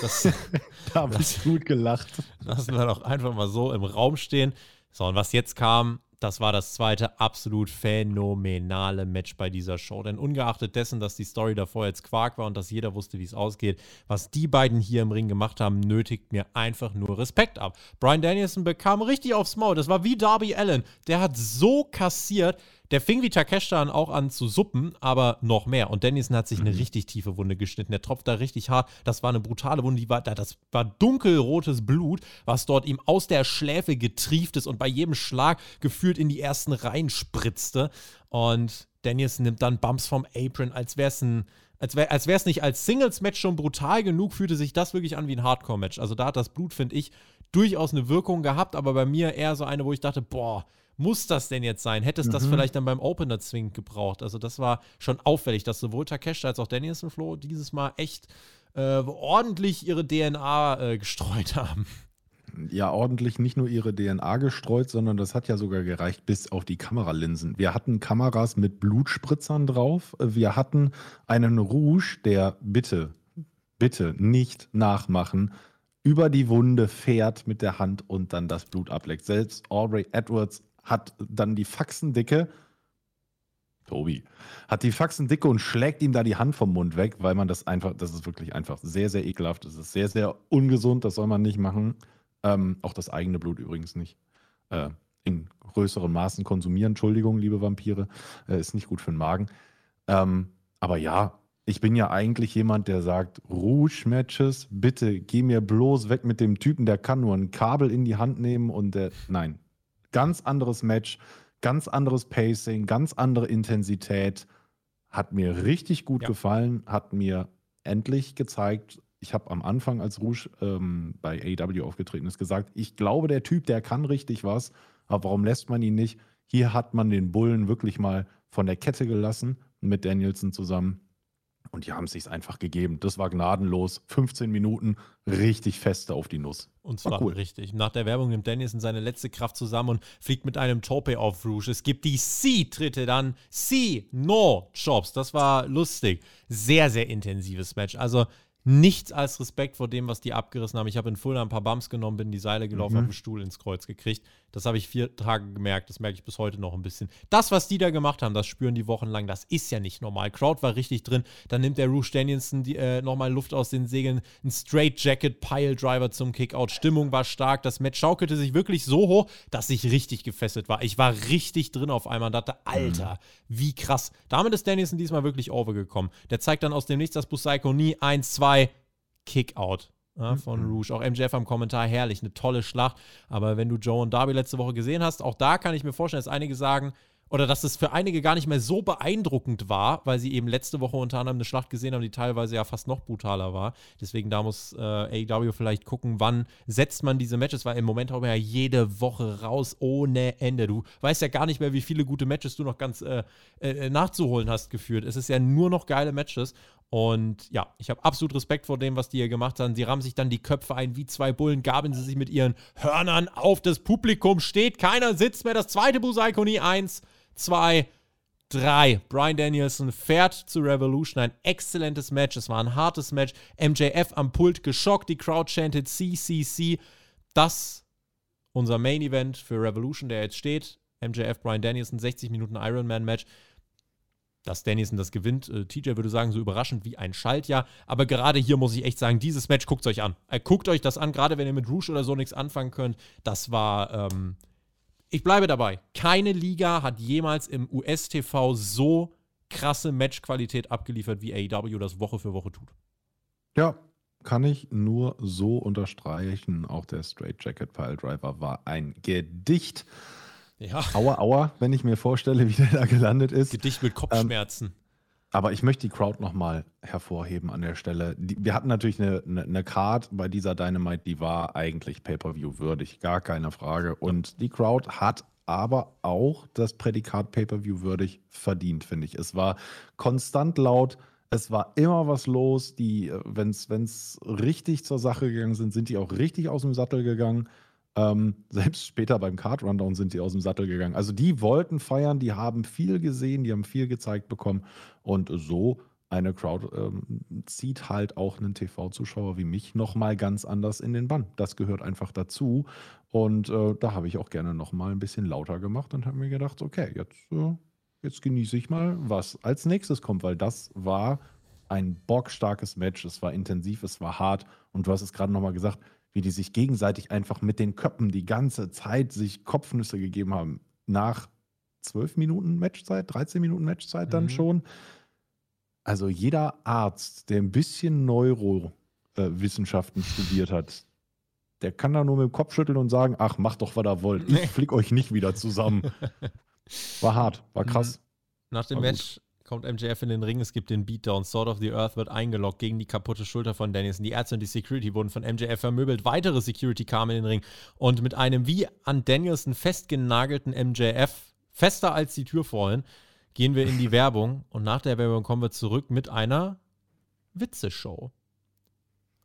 Das, [LAUGHS] da habe ich gut gelacht. Lassen wir doch einfach mal so im Raum stehen. So, und was jetzt kam, das war das zweite absolut phänomenale Match bei dieser Show. Denn ungeachtet dessen, dass die Story davor jetzt Quark war und dass jeder wusste, wie es ausgeht, was die beiden hier im Ring gemacht haben, nötigt mir einfach nur Respekt ab. Brian Danielson bekam richtig aufs Maul. Das war wie Darby Allen. Der hat so kassiert. Der fing wie Takeshita an auch an zu suppen, aber noch mehr. Und Dennison hat sich eine mhm. richtig tiefe Wunde geschnitten. Der tropft da richtig hart. Das war eine brutale Wunde. Die war, das war dunkelrotes Blut, was dort ihm aus der Schläfe getrieft ist und bei jedem Schlag gefühlt in die ersten Reihen spritzte. Und Danielson nimmt dann Bumps vom Apron, als wäre es ein als wäre es nicht als Singles-Match schon brutal genug, fühlte sich das wirklich an wie ein Hardcore-Match. Also da hat das Blut, finde ich, durchaus eine Wirkung gehabt, aber bei mir eher so eine, wo ich dachte, boah, muss das denn jetzt sein? Hätte es mhm. das vielleicht dann beim Opener zwingend gebraucht? Also das war schon auffällig, dass sowohl Takeshita als auch Danielson Flo dieses Mal echt äh, ordentlich ihre DNA äh, gestreut [LAUGHS] haben. Ja, ordentlich nicht nur ihre DNA gestreut, sondern das hat ja sogar gereicht bis auf die Kameralinsen. Wir hatten Kameras mit Blutspritzern drauf. Wir hatten einen Rouge, der bitte, bitte nicht nachmachen, über die Wunde fährt mit der Hand und dann das Blut ableckt. Selbst Aubrey Edwards hat dann die Faxendicke, Tobi, hat die Faxendicke und schlägt ihm da die Hand vom Mund weg, weil man das einfach, das ist wirklich einfach sehr, sehr ekelhaft. Das ist sehr, sehr ungesund, das soll man nicht machen. Ähm, auch das eigene Blut übrigens nicht. Äh, in größeren Maßen konsumieren, Entschuldigung, liebe Vampire, äh, ist nicht gut für den Magen. Ähm, aber ja, ich bin ja eigentlich jemand, der sagt, Rouge-Matches, bitte geh mir bloß weg mit dem Typen, der kann nur ein Kabel in die Hand nehmen und der, nein, Ganz anderes Match, ganz anderes Pacing, ganz andere Intensität. Hat mir richtig gut ja. gefallen, hat mir endlich gezeigt, ich habe am Anfang, als Rouge ähm, bei AW aufgetreten ist, gesagt, ich glaube, der Typ, der kann richtig was. Aber warum lässt man ihn nicht? Hier hat man den Bullen wirklich mal von der Kette gelassen mit Danielson zusammen. Und die haben es sich einfach gegeben. Das war gnadenlos. 15 Minuten richtig feste auf die Nuss. Und zwar cool. richtig. Nach der Werbung nimmt Danielson seine letzte Kraft zusammen und fliegt mit einem Tope auf Rouge. Es gibt die C-Tritte dann. C, No, Chops. Das war lustig. Sehr, sehr intensives Match. Also nichts als Respekt vor dem, was die abgerissen haben. Ich habe in Fulda ein paar Bumps genommen, bin die Seile gelaufen, mhm. habe einen Stuhl ins Kreuz gekriegt. Das habe ich vier Tage gemerkt. Das merke ich bis heute noch ein bisschen. Das, was die da gemacht haben, das spüren die wochenlang. Das ist ja nicht normal. Crowd war richtig drin. Dann nimmt der Rouge Danielson äh, nochmal Luft aus den Segeln. Ein Straight Jacket Pile Driver zum Kickout. Stimmung war stark. Das Match schaukelte sich wirklich so hoch, dass ich richtig gefesselt war. Ich war richtig drin auf einmal und dachte, Alter, mhm. wie krass. Damit ist Danielson diesmal wirklich overgekommen. Der zeigt dann aus dem Nichts das Busaiko nie 1, 2, Kickout ja, von mhm. Rouge. Auch MJF am Kommentar herrlich, eine tolle Schlacht. Aber wenn du Joe und Darby letzte Woche gesehen hast, auch da kann ich mir vorstellen, dass einige sagen, oder dass es für einige gar nicht mehr so beeindruckend war, weil sie eben letzte Woche unter anderem eine Schlacht gesehen haben, die teilweise ja fast noch brutaler war. Deswegen da muss äh, AEW vielleicht gucken, wann setzt man diese Matches, weil im Moment haben wir ja jede Woche raus ohne Ende. Du weißt ja gar nicht mehr, wie viele gute Matches du noch ganz äh, äh, nachzuholen hast geführt. Es ist ja nur noch geile Matches und ja, ich habe absolut Respekt vor dem, was die hier gemacht haben. Sie rammen sich dann die Köpfe ein wie zwei Bullen, gaben sie sich mit ihren Hörnern auf das Publikum, steht keiner, sitzt mehr. Das zweite Busaikoni, eins, zwei, drei. Brian Danielson fährt zu Revolution. Ein exzellentes Match. Es war ein hartes Match. MJF am Pult geschockt. Die Crowd chanted CCC. Das unser Main Event für Revolution, der jetzt steht. MJF, Brian Danielson, 60 Minuten Ironman Match. Dass Danielson das gewinnt, äh, TJ würde sagen, so überraschend wie ein Schaltjahr. Aber gerade hier muss ich echt sagen, dieses Match guckt euch an. Äh, guckt euch das an, gerade wenn ihr mit Rouge oder so nichts anfangen könnt. Das war ähm, ich bleibe dabei. Keine Liga hat jemals im US-TV so krasse Matchqualität abgeliefert, wie AEW das Woche für Woche tut. Ja, kann ich nur so unterstreichen. Auch der Straight Jacket Pile Driver war ein Gedicht. Ja. Aua, aua, wenn ich mir vorstelle, wie der da gelandet ist. Gedicht mit Kopfschmerzen. Ähm, aber ich möchte die Crowd nochmal hervorheben an der Stelle. Die, wir hatten natürlich eine, eine, eine, Card bei dieser Dynamite, die war eigentlich Pay-Per-View würdig, gar keine Frage. Und die Crowd hat aber auch das Prädikat Pay-Per-View würdig verdient, finde ich. Es war konstant laut, es war immer was los. wenn es richtig zur Sache gegangen sind, sind die auch richtig aus dem Sattel gegangen. Ähm, selbst später beim Card Rundown sind die aus dem Sattel gegangen. Also die wollten feiern, die haben viel gesehen, die haben viel gezeigt bekommen. Und so eine Crowd ähm, zieht halt auch einen TV-Zuschauer wie mich nochmal ganz anders in den Bann. Das gehört einfach dazu. Und äh, da habe ich auch gerne nochmal ein bisschen lauter gemacht und habe mir gedacht, okay, jetzt, äh, jetzt genieße ich mal, was als nächstes kommt, weil das war ein bockstarkes Match. Es war intensiv, es war hart. Und du hast es gerade nochmal gesagt, wie die sich gegenseitig einfach mit den Köppen die ganze Zeit sich Kopfnüsse gegeben haben. Nach zwölf Minuten Matchzeit, 13 Minuten Matchzeit dann mhm. schon. Also jeder Arzt, der ein bisschen Neurowissenschaften äh, studiert hat, der kann da nur mit dem Kopf schütteln und sagen, ach, macht doch, was ihr wollt. Ich flick euch nicht wieder zusammen. [LAUGHS] War hart, war krass. Nach dem Match kommt MJF in den Ring, es gibt den Beatdown, Sword of the Earth wird eingeloggt gegen die kaputte Schulter von Danielson. Die Ärzte und die Security wurden von MJF vermöbelt. Weitere Security kamen in den Ring und mit einem wie an Danielson festgenagelten MJF, fester als die Tür vorhin, gehen wir in die [LAUGHS] Werbung und nach der Werbung kommen wir zurück mit einer Witzeshow.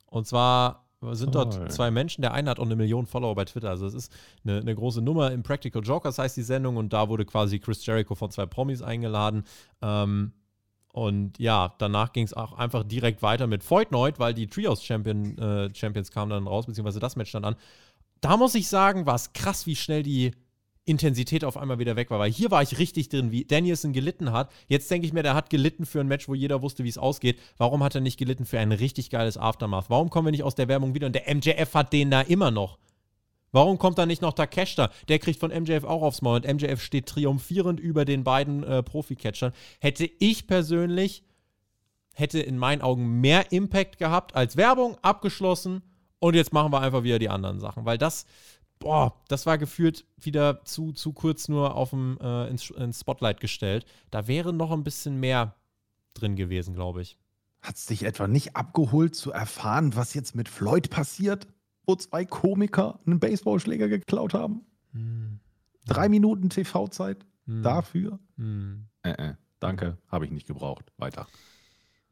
Und zwar sind dort oh, zwei Menschen. Der eine hat auch eine Million Follower bei Twitter. Also es ist eine, eine, große Nummer. Impractical Jokers heißt die Sendung und da wurde quasi Chris Jericho von zwei Promis eingeladen. Ähm, und ja, danach ging es auch einfach direkt weiter mit Feutnoid, weil die Trios Champion, äh, Champions kamen dann raus, beziehungsweise das Match stand an. Da muss ich sagen, war es krass, wie schnell die Intensität auf einmal wieder weg war. Weil hier war ich richtig drin, wie Danielson gelitten hat. Jetzt denke ich mir, der hat gelitten für ein Match, wo jeder wusste, wie es ausgeht. Warum hat er nicht gelitten für ein richtig geiles Aftermath? Warum kommen wir nicht aus der Werbung wieder? Und der MJF hat den da immer noch. Warum kommt da nicht noch Takesh da? Der kriegt von MJF auch aufs Maul und MJF steht triumphierend über den beiden äh, Profi-Catchern. Hätte ich persönlich, hätte in meinen Augen mehr Impact gehabt als Werbung, abgeschlossen und jetzt machen wir einfach wieder die anderen Sachen, weil das boah, das war gefühlt wieder zu, zu kurz nur auf dem, äh, ins, ins Spotlight gestellt. Da wäre noch ein bisschen mehr drin gewesen, glaube ich. Hat es dich etwa nicht abgeholt zu erfahren, was jetzt mit Floyd passiert, wo zwei Komiker einen Baseballschläger geklaut haben? Hm. Drei Minuten TV-Zeit hm. dafür? Hm. Äh, äh, danke, habe ich nicht gebraucht. Weiter.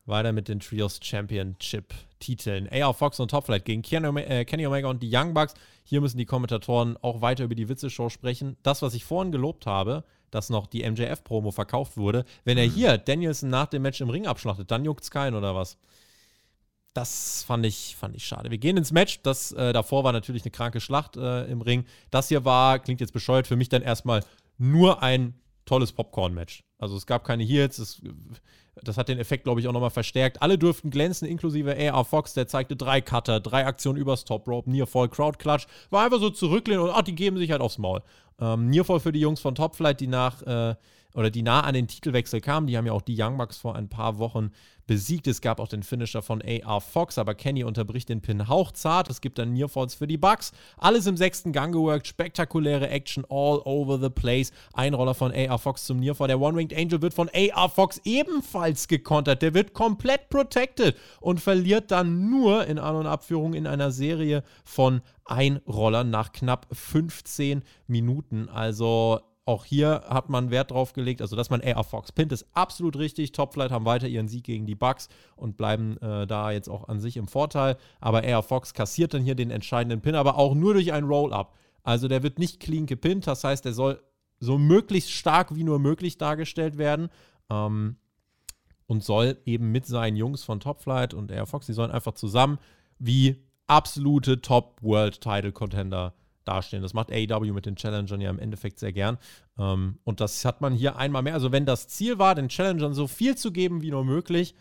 Weiter mit den Trios Championship-Titeln. AR Fox und Topflight gegen äh, Kenny Omega und die Young Bucks. Hier müssen die Kommentatoren auch weiter über die Witzeshow sprechen. Das, was ich vorhin gelobt habe, dass noch die MJF-Promo verkauft wurde, wenn er mhm. hier Danielson nach dem Match im Ring abschlachtet, dann juckt es keinen oder was? Das fand ich, fand ich schade. Wir gehen ins Match. Das äh, davor war natürlich eine kranke Schlacht äh, im Ring. Das hier war, klingt jetzt bescheuert, für mich dann erstmal nur ein tolles Popcorn-Match. Also es gab keine Heels, es, das hat den Effekt, glaube ich, auch nochmal verstärkt. Alle durften glänzen, inklusive AR Fox, der zeigte drei Cutter, drei Aktionen übers Top Rope, Nearfall, Crowd Clutch, war einfach so zurücklehnen und ach, die geben sich halt aufs Maul. Ähm, Nearfall für die Jungs von Top Flight, die nach äh, oder die nah an den Titelwechsel kamen. Die haben ja auch die Young Bucks vor ein paar Wochen besiegt. Es gab auch den Finisher von AR Fox, aber Kenny unterbricht den Pin hauchzart. Es gibt dann Nearfalls für die Bucks. Alles im sechsten Gang geworkt. Spektakuläre Action all over the place. Einroller von AR Fox zum Nearfall. Der One-Winged Angel wird von AR Fox ebenfalls gekontert. Der wird komplett protected und verliert dann nur in An- und Abführung in einer Serie von Einrollern nach knapp 15 Minuten. Also auch hier hat man Wert drauf gelegt, also dass man AR Fox pinnt, ist absolut richtig. Topflight haben weiter ihren Sieg gegen die Bucks und bleiben äh, da jetzt auch an sich im Vorteil. Aber AR Fox kassiert dann hier den entscheidenden Pin, aber auch nur durch ein Roll-Up. Also der wird nicht clean gepinnt, das heißt, er soll so möglichst stark wie nur möglich dargestellt werden. Ähm, und soll eben mit seinen Jungs von Topflight und AR Fox, die sollen einfach zusammen wie absolute Top-World-Title-Contender dastehen. Das macht AEW mit den Challengern ja im Endeffekt sehr gern. Ähm, und das hat man hier einmal mehr. Also, wenn das Ziel war, den Challengern so viel zu geben wie nur möglich,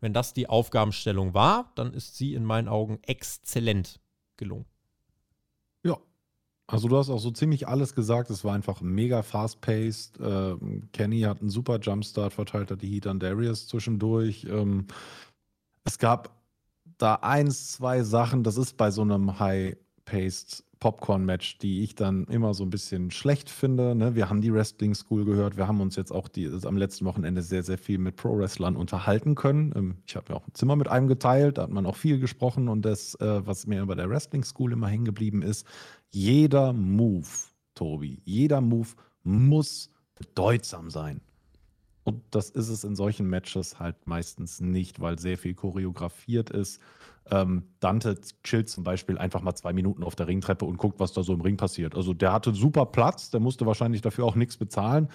wenn das die Aufgabenstellung war, dann ist sie in meinen Augen exzellent gelungen. Ja. Also du hast auch so ziemlich alles gesagt. Es war einfach mega fast-paced. Äh, Kenny hat einen super Jumpstart verteilt, hat die Heat an Darius zwischendurch. Ähm, es gab da eins, zwei Sachen, das ist bei so einem High-Paced Popcorn-Match, die ich dann immer so ein bisschen schlecht finde. Ne? Wir haben die Wrestling School gehört. Wir haben uns jetzt auch die, am letzten Wochenende sehr, sehr viel mit Pro-Wrestlern unterhalten können. Ähm, ich habe ja auch ein Zimmer mit einem geteilt, da hat man auch viel gesprochen. Und das, äh, was mir bei der Wrestling School immer hängen geblieben ist, jeder Move, Tobi, jeder Move muss bedeutsam sein. Und das ist es in solchen Matches halt meistens nicht, weil sehr viel choreografiert ist. Ähm, Dante chillt zum Beispiel einfach mal zwei Minuten auf der Ringtreppe und guckt, was da so im Ring passiert. Also der hatte super Platz, der musste wahrscheinlich dafür auch nichts bezahlen.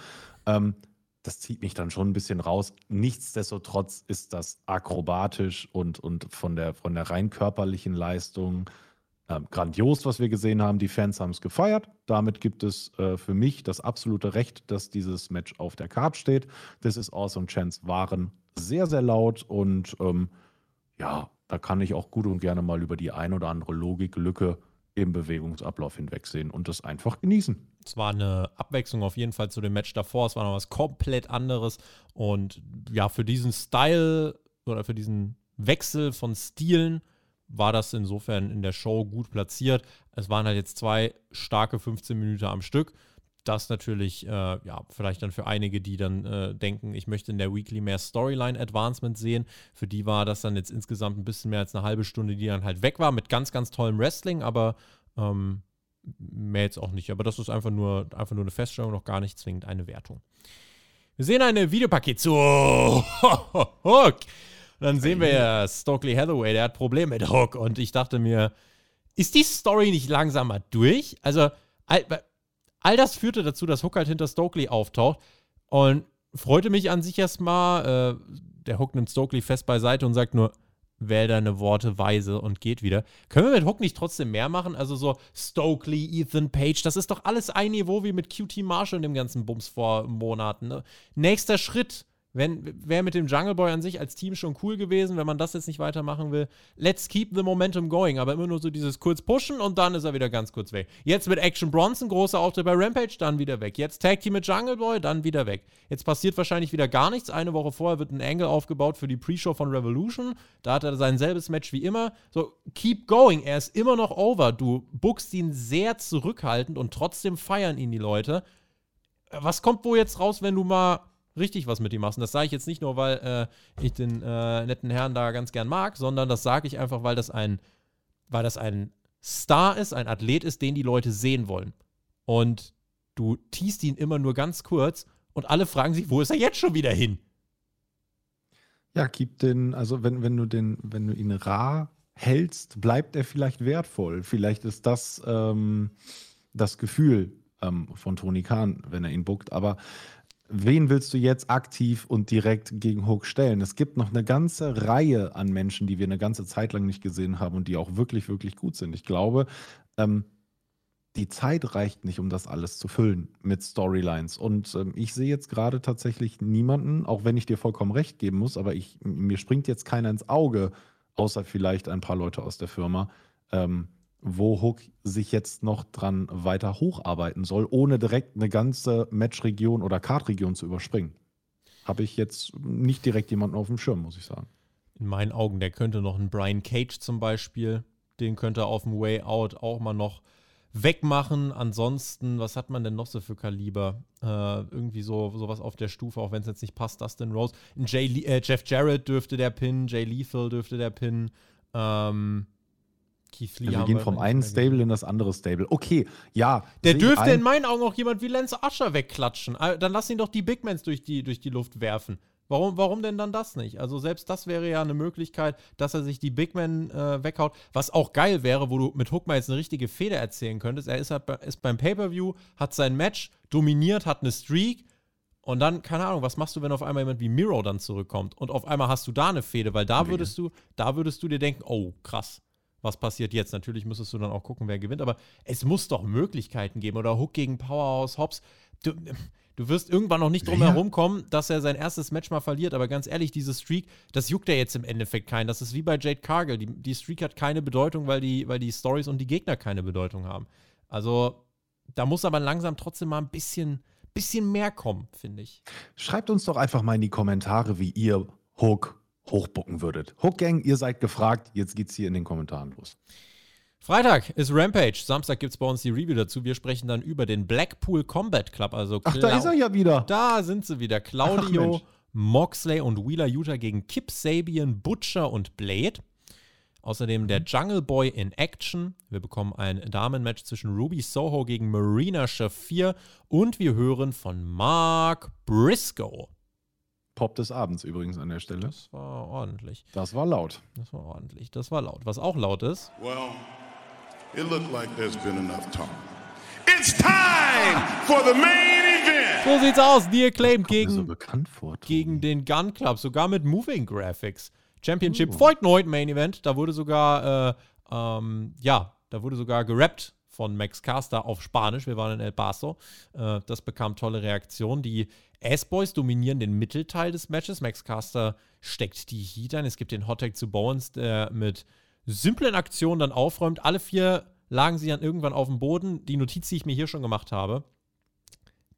Ähm, das zieht mich dann schon ein bisschen raus. Nichtsdestotrotz ist das akrobatisch und, und von, der, von der rein körperlichen Leistung äh, grandios, was wir gesehen haben. Die Fans haben es gefeiert. Damit gibt es äh, für mich das absolute Recht, dass dieses Match auf der Karte steht. This is Awesome Chance waren sehr, sehr laut und ähm, ja, da kann ich auch gut und gerne mal über die ein oder andere Logiklücke im Bewegungsablauf hinwegsehen und das einfach genießen. Es war eine Abwechslung auf jeden Fall zu dem Match davor. Es war noch was komplett anderes. Und ja, für diesen Style oder für diesen Wechsel von Stilen war das insofern in der Show gut platziert. Es waren halt jetzt zwei starke 15 Minuten am Stück das natürlich, äh, ja, vielleicht dann für einige, die dann äh, denken, ich möchte in der Weekly mehr Storyline-Advancement sehen. Für die war das dann jetzt insgesamt ein bisschen mehr als eine halbe Stunde, die dann halt weg war, mit ganz, ganz tollem Wrestling, aber ähm, mehr jetzt auch nicht. Aber das ist einfach nur, einfach nur eine Feststellung, noch gar nicht zwingend eine Wertung. Wir sehen eine Videopaket zu [LAUGHS] Hook. Dann sehen wir ja Stokely Hathaway, der hat Probleme mit Hook. Und ich dachte mir, ist die Story nicht langsamer durch? Also, all das führte dazu, dass Hook halt hinter Stokely auftaucht und freute mich an sich erstmal. Äh, der Hook nimmt Stokely fest beiseite und sagt nur, wähl deine Worte weise und geht wieder. Können wir mit Hook nicht trotzdem mehr machen? Also so Stokely, Ethan Page, das ist doch alles ein Niveau wie mit QT Marshall und dem ganzen Bums vor Monaten. Ne? Nächster Schritt, wenn, wäre mit dem Jungle Boy an sich als Team schon cool gewesen, wenn man das jetzt nicht weitermachen will. Let's keep the momentum going, aber immer nur so dieses kurz pushen und dann ist er wieder ganz kurz weg. Jetzt mit Action Bronson, großer Auftritt bei Rampage, dann wieder weg. Jetzt Tag Team mit Jungle Boy, dann wieder weg. Jetzt passiert wahrscheinlich wieder gar nichts. Eine Woche vorher wird ein Angle aufgebaut für die Pre-Show von Revolution. Da hat er sein selbes Match wie immer. So, keep going. Er ist immer noch over. Du bookst ihn sehr zurückhaltend und trotzdem feiern ihn die Leute. Was kommt wohl jetzt raus, wenn du mal richtig was mit ihm machst. Und das sage ich jetzt nicht nur, weil äh, ich den äh, netten Herrn da ganz gern mag, sondern das sage ich einfach, weil das ein, weil das ein Star ist, ein Athlet ist, den die Leute sehen wollen. Und du teast ihn immer nur ganz kurz und alle fragen sich, wo ist er jetzt schon wieder hin? Ja, gib den, also wenn, wenn du den, wenn du ihn rar hältst, bleibt er vielleicht wertvoll. Vielleicht ist das ähm, das Gefühl ähm, von Tony Khan, wenn er ihn buckt. Aber wen willst du jetzt aktiv und direkt gegen Hook stellen? Es gibt noch eine ganze Reihe an Menschen, die wir eine ganze Zeit lang nicht gesehen haben und die auch wirklich, wirklich gut sind. Ich glaube, ähm, die Zeit reicht nicht, um das alles zu füllen mit Storylines. Und ähm, ich sehe jetzt gerade tatsächlich niemanden, auch wenn ich dir vollkommen recht geben muss, aber ich, mir springt jetzt keiner ins Auge, außer vielleicht ein paar Leute aus der Firma, ähm, wo Hook sich jetzt noch dran weiter hocharbeiten soll, ohne direkt eine ganze Matchregion oder Kartregion zu überspringen. Habe ich jetzt nicht direkt jemanden auf dem Schirm, muss ich sagen. In meinen Augen, der könnte noch einen Brian Cage zum Beispiel, den könnte er auf dem Way Out auch mal noch wegmachen. Ansonsten, was hat man denn noch so für Kaliber? Äh, irgendwie so sowas auf der Stufe, auch wenn es jetzt nicht passt, Dustin Rose. Jay äh, Jeff Jarrett dürfte der Pin, Jay Lethal dürfte der Pin. Ähm, Keith Lee also wir gehen vom einen Stable in das andere Stable. Okay, ja. Der dürfte in meinen Augen auch jemand wie Lance Usher wegklatschen. Äh, dann lass ihn doch die Big Mans durch die, durch die Luft werfen. Warum, warum denn dann das nicht? Also selbst das wäre ja eine Möglichkeit, dass er sich die Big Men äh, weghaut. Was auch geil wäre, wo du mit Hook mal jetzt eine richtige Feder erzählen könntest. Er ist, halt, ist beim Pay-Per-View, hat sein Match dominiert, hat eine Streak. Und dann, keine Ahnung, was machst du, wenn auf einmal jemand wie Miro dann zurückkommt? Und auf einmal hast du da eine Fehde, weil da würdest du, da würdest du dir denken, oh, krass, was passiert jetzt? Natürlich müsstest du dann auch gucken, wer gewinnt, aber es muss doch Möglichkeiten geben. Oder Hook gegen Powerhouse Hobbs. Du, Du wirst irgendwann noch nicht drum herum kommen, dass er sein erstes Match mal verliert. Aber ganz ehrlich, diese Streak, das juckt ja jetzt im Endeffekt keinen. Das ist wie bei Jade Cargill. Die, die Streak hat keine Bedeutung, weil die, weil die Stories und die Gegner keine Bedeutung haben. Also, da muss aber langsam trotzdem mal ein bisschen, bisschen mehr kommen, finde ich. Schreibt uns doch einfach mal in die Kommentare, wie ihr Hook hochbucken würdet. Hook Gang, ihr seid gefragt. Jetzt geht's hier in den Kommentaren los. Freitag ist Rampage. Samstag gibt es bei uns die Review dazu. Wir sprechen dann über den Blackpool Combat Club. Also Ach, da ist er ja wieder. Da sind sie wieder. Claudio, Ach, Moxley und Wheeler Utah gegen Kip Sabian, Butcher und Blade. Außerdem der Jungle Boy in Action. Wir bekommen ein Damenmatch zwischen Ruby Soho gegen Marina Shafir. Und wir hören von Mark Briscoe. Pop des Abends übrigens an der Stelle. Das war ordentlich. Das war laut. Das war ordentlich. Das war laut. Was auch laut ist. Well. It looked like there's been enough talk. It's time for the main event. So sieht's aus. The Acclaim gegen, so bekannt vor, gegen den Gun Club, sogar mit Moving Graphics. Championship uh. folgt erneut Main Event. Da wurde sogar, äh, ähm, ja, da wurde sogar gerappt von Max Caster auf Spanisch. Wir waren in El Paso. Äh, das bekam tolle Reaktionen. Die S-Boys dominieren den Mittelteil des Matches. Max Caster steckt die Heat ein. Es gibt den Hottag zu Bowens, der mit simplen Aktionen dann aufräumt. Alle vier lagen sie dann irgendwann auf dem Boden. Die Notiz, die ich mir hier schon gemacht habe,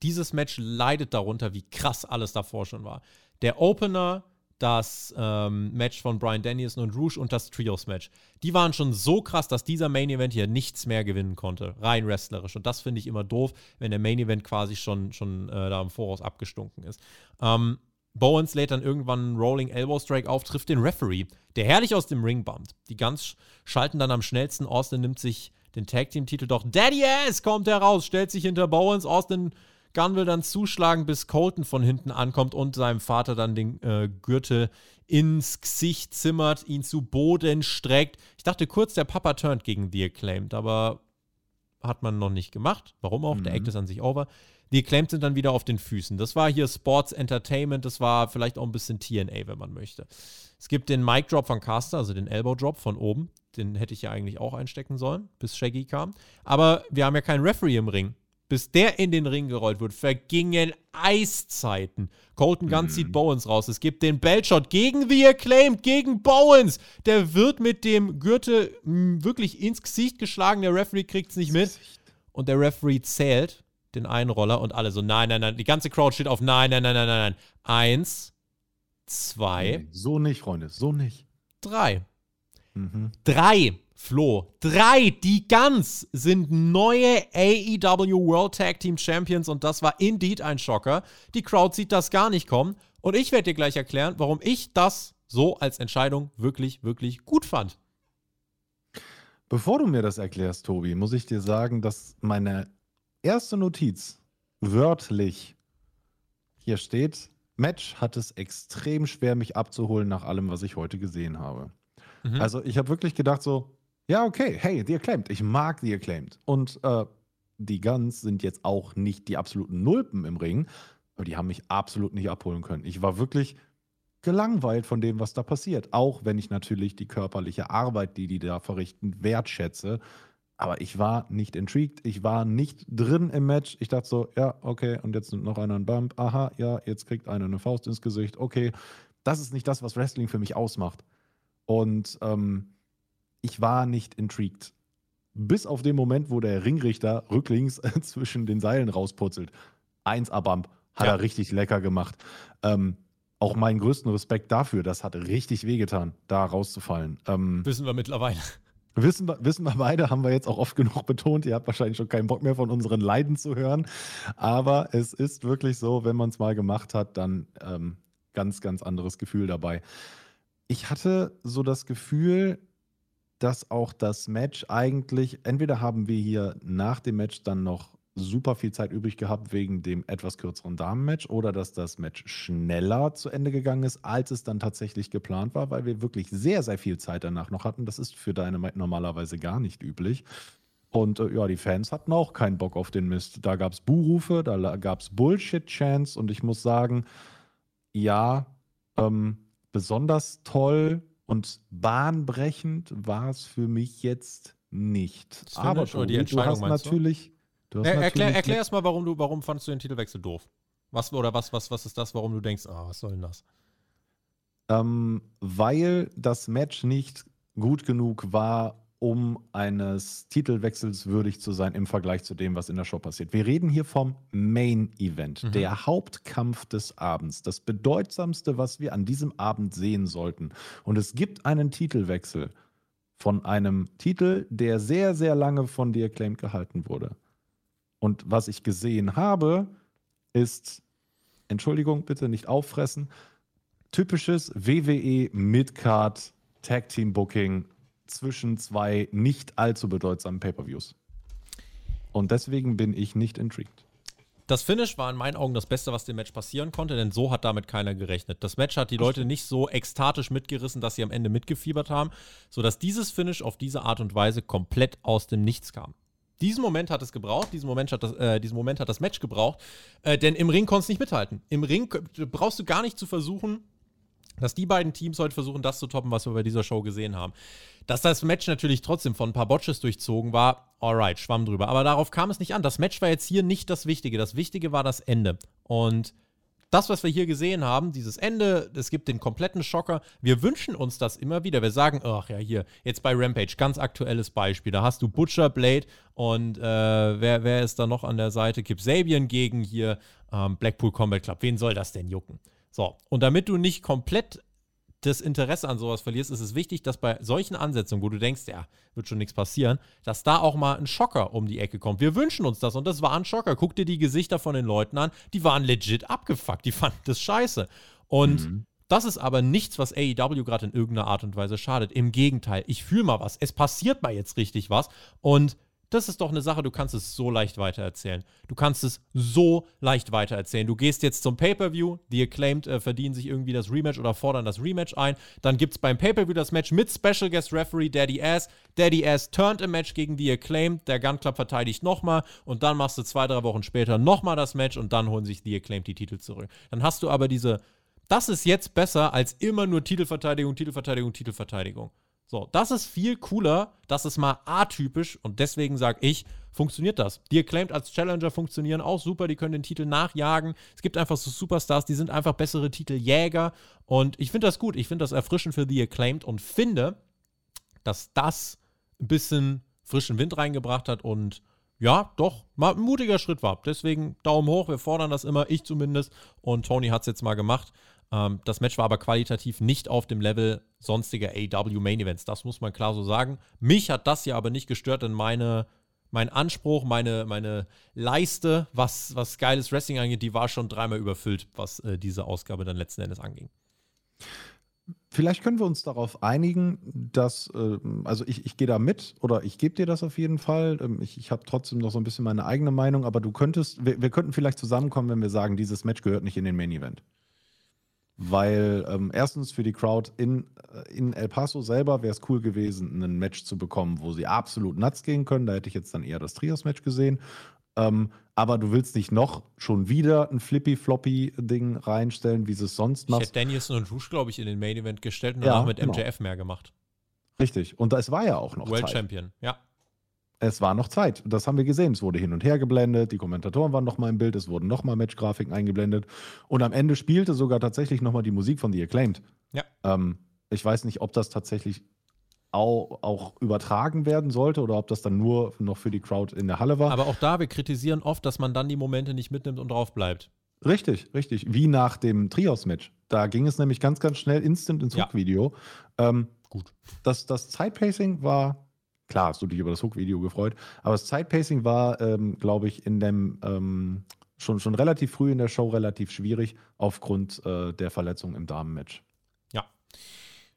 dieses Match leidet darunter, wie krass alles davor schon war. Der Opener, das ähm, Match von Brian Danielson und Rouge und das Trios-Match, die waren schon so krass, dass dieser Main-Event hier nichts mehr gewinnen konnte, rein wrestlerisch. Und das finde ich immer doof, wenn der Main-Event quasi schon, schon äh, da im Voraus abgestunken ist. Ähm, Bowens lädt dann irgendwann einen Rolling Elbow Strike auf, trifft den Referee, der herrlich aus dem Ring bumpt. Die Guns schalten dann am schnellsten. Austin nimmt sich den Tag Team Titel doch. Daddy Ass kommt heraus, stellt sich hinter Bowens. Austin Gunn will dann zuschlagen, bis Colton von hinten ankommt und seinem Vater dann den äh, Gürtel ins Gesicht zimmert, ihn zu Boden streckt. Ich dachte kurz, der Papa turnt gegen The Acclaimed, aber hat man noch nicht gemacht. Warum auch? Mhm. Der Act ist an sich over. Die Acclaimed sind dann wieder auf den Füßen. Das war hier Sports Entertainment, das war vielleicht auch ein bisschen TNA, wenn man möchte. Es gibt den Mic Drop von Caster, also den Elbow Drop von oben. Den hätte ich ja eigentlich auch einstecken sollen, bis Shaggy kam. Aber wir haben ja keinen Referee im Ring. Bis der in den Ring gerollt wird, vergingen Eiszeiten. Colton Gunn mhm. zieht Bowens raus. Es gibt den Bellshot gegen The Acclaimed, gegen Bowens. Der wird mit dem Gürtel wirklich ins Gesicht geschlagen. Der Referee kriegt es nicht mit. Und der Referee zählt den einen Roller und alle so, nein, nein, nein. Die ganze Crowd steht auf nein, nein, nein, nein, nein, nein. Eins, zwei. Nee, so nicht, Freunde, so nicht. Drei. Mhm. Drei, Flo. Drei, die ganz sind neue AEW World Tag Team Champions und das war indeed ein Schocker. Die Crowd sieht das gar nicht kommen und ich werde dir gleich erklären, warum ich das so als Entscheidung wirklich, wirklich gut fand. Bevor du mir das erklärst, Tobi, muss ich dir sagen, dass meine erste Notiz wörtlich. Hier steht, Match hat es extrem schwer, mich abzuholen nach allem, was ich heute gesehen habe. Mhm. Also ich habe wirklich gedacht so, ja, okay, hey, The Acclaimed, ich mag The Acclaimed. Und äh, die Guns sind jetzt auch nicht die absoluten Nulpen im Ring, aber die haben mich absolut nicht abholen können. Ich war wirklich gelangweilt von dem, was da passiert. Auch wenn ich natürlich die körperliche Arbeit, die die da verrichten, wertschätze. Aber ich war nicht intrigued, ich war nicht drin im Match. Ich dachte so, ja, okay, und jetzt nimmt noch einer einen Bump. Aha, ja, jetzt kriegt einer eine Faust ins Gesicht. Okay, das ist nicht das, was Wrestling für mich ausmacht. Und ähm, ich war nicht intrigued. Bis auf den Moment, wo der Ringrichter rücklings [LAUGHS] zwischen den Seilen rausputzelt. 1A-Bump. Hat ja. er richtig lecker gemacht. Ähm, auch meinen größten Respekt dafür. Das hat richtig wehgetan, da rauszufallen. Ähm, Wissen wir mittlerweile. Wissen wir, wissen wir beide, haben wir jetzt auch oft genug betont. Ihr habt wahrscheinlich schon keinen Bock mehr von unseren Leiden zu hören. Aber es ist wirklich so, wenn man es mal gemacht hat, dann ähm, ganz, ganz anderes Gefühl dabei. Ich hatte so das Gefühl, dass auch das Match eigentlich, entweder haben wir hier nach dem Match dann noch super viel Zeit übrig gehabt wegen dem etwas kürzeren Damenmatch oder dass das Match schneller zu Ende gegangen ist, als es dann tatsächlich geplant war, weil wir wirklich sehr, sehr viel Zeit danach noch hatten. Das ist für Dynamite normalerweise gar nicht üblich. Und äh, ja, die Fans hatten auch keinen Bock auf den Mist. Da gab es Buhrufe, da gab es Bullshit-Chants und ich muss sagen, ja, ähm, besonders toll und bahnbrechend war es für mich jetzt nicht. Aber Tobi, die Entscheidung du hast natürlich. Du? Du er, erklär, erklär erst mal, warum du, warum fandest du den Titelwechsel doof? Was oder was, was, was ist das, warum du denkst, ah, was soll denn das? Ähm, weil das Match nicht gut genug war, um eines Titelwechsels würdig zu sein im Vergleich zu dem, was in der Show passiert. Wir reden hier vom Main Event, mhm. der Hauptkampf des Abends, das bedeutsamste, was wir an diesem Abend sehen sollten. Und es gibt einen Titelwechsel von einem Titel, der sehr, sehr lange von dir Acclaimed gehalten wurde. Und was ich gesehen habe, ist, Entschuldigung, bitte nicht auffressen, typisches WWE Midcard Tag Team Booking zwischen zwei nicht allzu bedeutsamen Pay-per-Views. Und deswegen bin ich nicht intrigued. Das Finish war in meinen Augen das Beste, was dem Match passieren konnte, denn so hat damit keiner gerechnet. Das Match hat die Leute nicht so ekstatisch mitgerissen, dass sie am Ende mitgefiebert haben, sodass dieses Finish auf diese Art und Weise komplett aus dem Nichts kam. Diesen Moment hat es gebraucht, diesen Moment hat das, äh, diesen Moment hat das Match gebraucht, äh, denn im Ring konntest du nicht mithalten. Im Ring brauchst du gar nicht zu versuchen, dass die beiden Teams heute versuchen, das zu toppen, was wir bei dieser Show gesehen haben. Dass das Match natürlich trotzdem von ein paar Botches durchzogen war, alright, schwamm drüber. Aber darauf kam es nicht an. Das Match war jetzt hier nicht das Wichtige. Das Wichtige war das Ende. Und das, was wir hier gesehen haben, dieses Ende, es gibt den kompletten Schocker. Wir wünschen uns das immer wieder. Wir sagen, ach ja, hier, jetzt bei Rampage, ganz aktuelles Beispiel. Da hast du Butcher, Blade und äh, wer, wer ist da noch an der Seite? Kip Sabian gegen hier ähm, Blackpool Combat Club. Wen soll das denn jucken? So, und damit du nicht komplett das Interesse an sowas verlierst, ist es wichtig, dass bei solchen Ansetzungen, wo du denkst, ja, wird schon nichts passieren, dass da auch mal ein Schocker um die Ecke kommt. Wir wünschen uns das und das war ein Schocker. Guck dir die Gesichter von den Leuten an, die waren legit abgefuckt, die [LAUGHS] fanden das scheiße. Und mhm. das ist aber nichts, was AEW gerade in irgendeiner Art und Weise schadet. Im Gegenteil, ich fühle mal was. Es passiert mal jetzt richtig was und das ist doch eine Sache, du kannst es so leicht weitererzählen. Du kannst es so leicht weitererzählen. Du gehst jetzt zum Pay-Per-View, die Acclaimed äh, verdienen sich irgendwie das Rematch oder fordern das Rematch ein. Dann gibt es beim Pay-Per-View das Match mit Special Guest Referee Daddy Ass. Daddy Ass turnt im Match gegen die Acclaimed. Der Gun Club verteidigt nochmal und dann machst du zwei, drei Wochen später nochmal das Match und dann holen sich die Acclaimed die Titel zurück. Dann hast du aber diese. Das ist jetzt besser als immer nur Titelverteidigung, Titelverteidigung, Titelverteidigung. So, das ist viel cooler, das ist mal atypisch und deswegen sage ich, funktioniert das. Die Acclaimed als Challenger funktionieren auch super, die können den Titel nachjagen. Es gibt einfach so Superstars, die sind einfach bessere Titeljäger und ich finde das gut, ich finde das erfrischend für The Acclaimed und finde, dass das ein bisschen frischen Wind reingebracht hat und ja, doch, mal ein mutiger Schritt war. Deswegen Daumen hoch, wir fordern das immer, ich zumindest. Und Tony hat es jetzt mal gemacht. Ähm, das Match war aber qualitativ nicht auf dem Level sonstiger AW Main Events. Das muss man klar so sagen. Mich hat das ja aber nicht gestört, denn meine, mein Anspruch, meine, meine Leiste, was, was geiles Wrestling angeht, die war schon dreimal überfüllt, was äh, diese Ausgabe dann letzten Endes anging. Vielleicht können wir uns darauf einigen, dass, äh, also ich, ich gehe da mit oder ich gebe dir das auf jeden Fall. Ähm, ich ich habe trotzdem noch so ein bisschen meine eigene Meinung, aber du könntest, wir, wir könnten vielleicht zusammenkommen, wenn wir sagen, dieses Match gehört nicht in den Main Event. Weil ähm, erstens für die Crowd in, äh, in El Paso selber wäre es cool gewesen, ein Match zu bekommen, wo sie absolut nuts gehen können. Da hätte ich jetzt dann eher das Trios-Match gesehen. Ähm, aber du willst nicht noch schon wieder ein Flippy-Floppy-Ding reinstellen, wie sie es sonst macht. Ich hätte Danielson und Rouge, glaube ich, in den Main Event gestellt und danach ja, mit genau. MJF mehr gemacht. Richtig. Und es war ja auch noch World Zeit. Champion, ja. Es war noch Zeit. Das haben wir gesehen. Es wurde hin und her geblendet. Die Kommentatoren waren nochmal im Bild. Es wurden nochmal Matchgrafiken eingeblendet. Und am Ende spielte sogar tatsächlich nochmal die Musik von The Acclaimed. Ja. Ähm, ich weiß nicht, ob das tatsächlich auch, auch, übertragen werden sollte oder ob das dann nur noch für die Crowd in der Halle war. Aber auch da, wir kritisieren oft, dass man dann die Momente nicht mitnimmt und drauf bleibt. Richtig, richtig. Wie nach dem Trios-Match. Da ging es nämlich ganz, ganz schnell instant ins ja. Hook-Video. Ähm, Gut. Das, das Zeitpacing war, klar, hast du dich über das Hook-Video gefreut, aber das Zeitpacing war, ähm, glaube ich, in dem ähm, schon, schon relativ früh in der Show relativ schwierig aufgrund äh, der Verletzung im Damenmatch.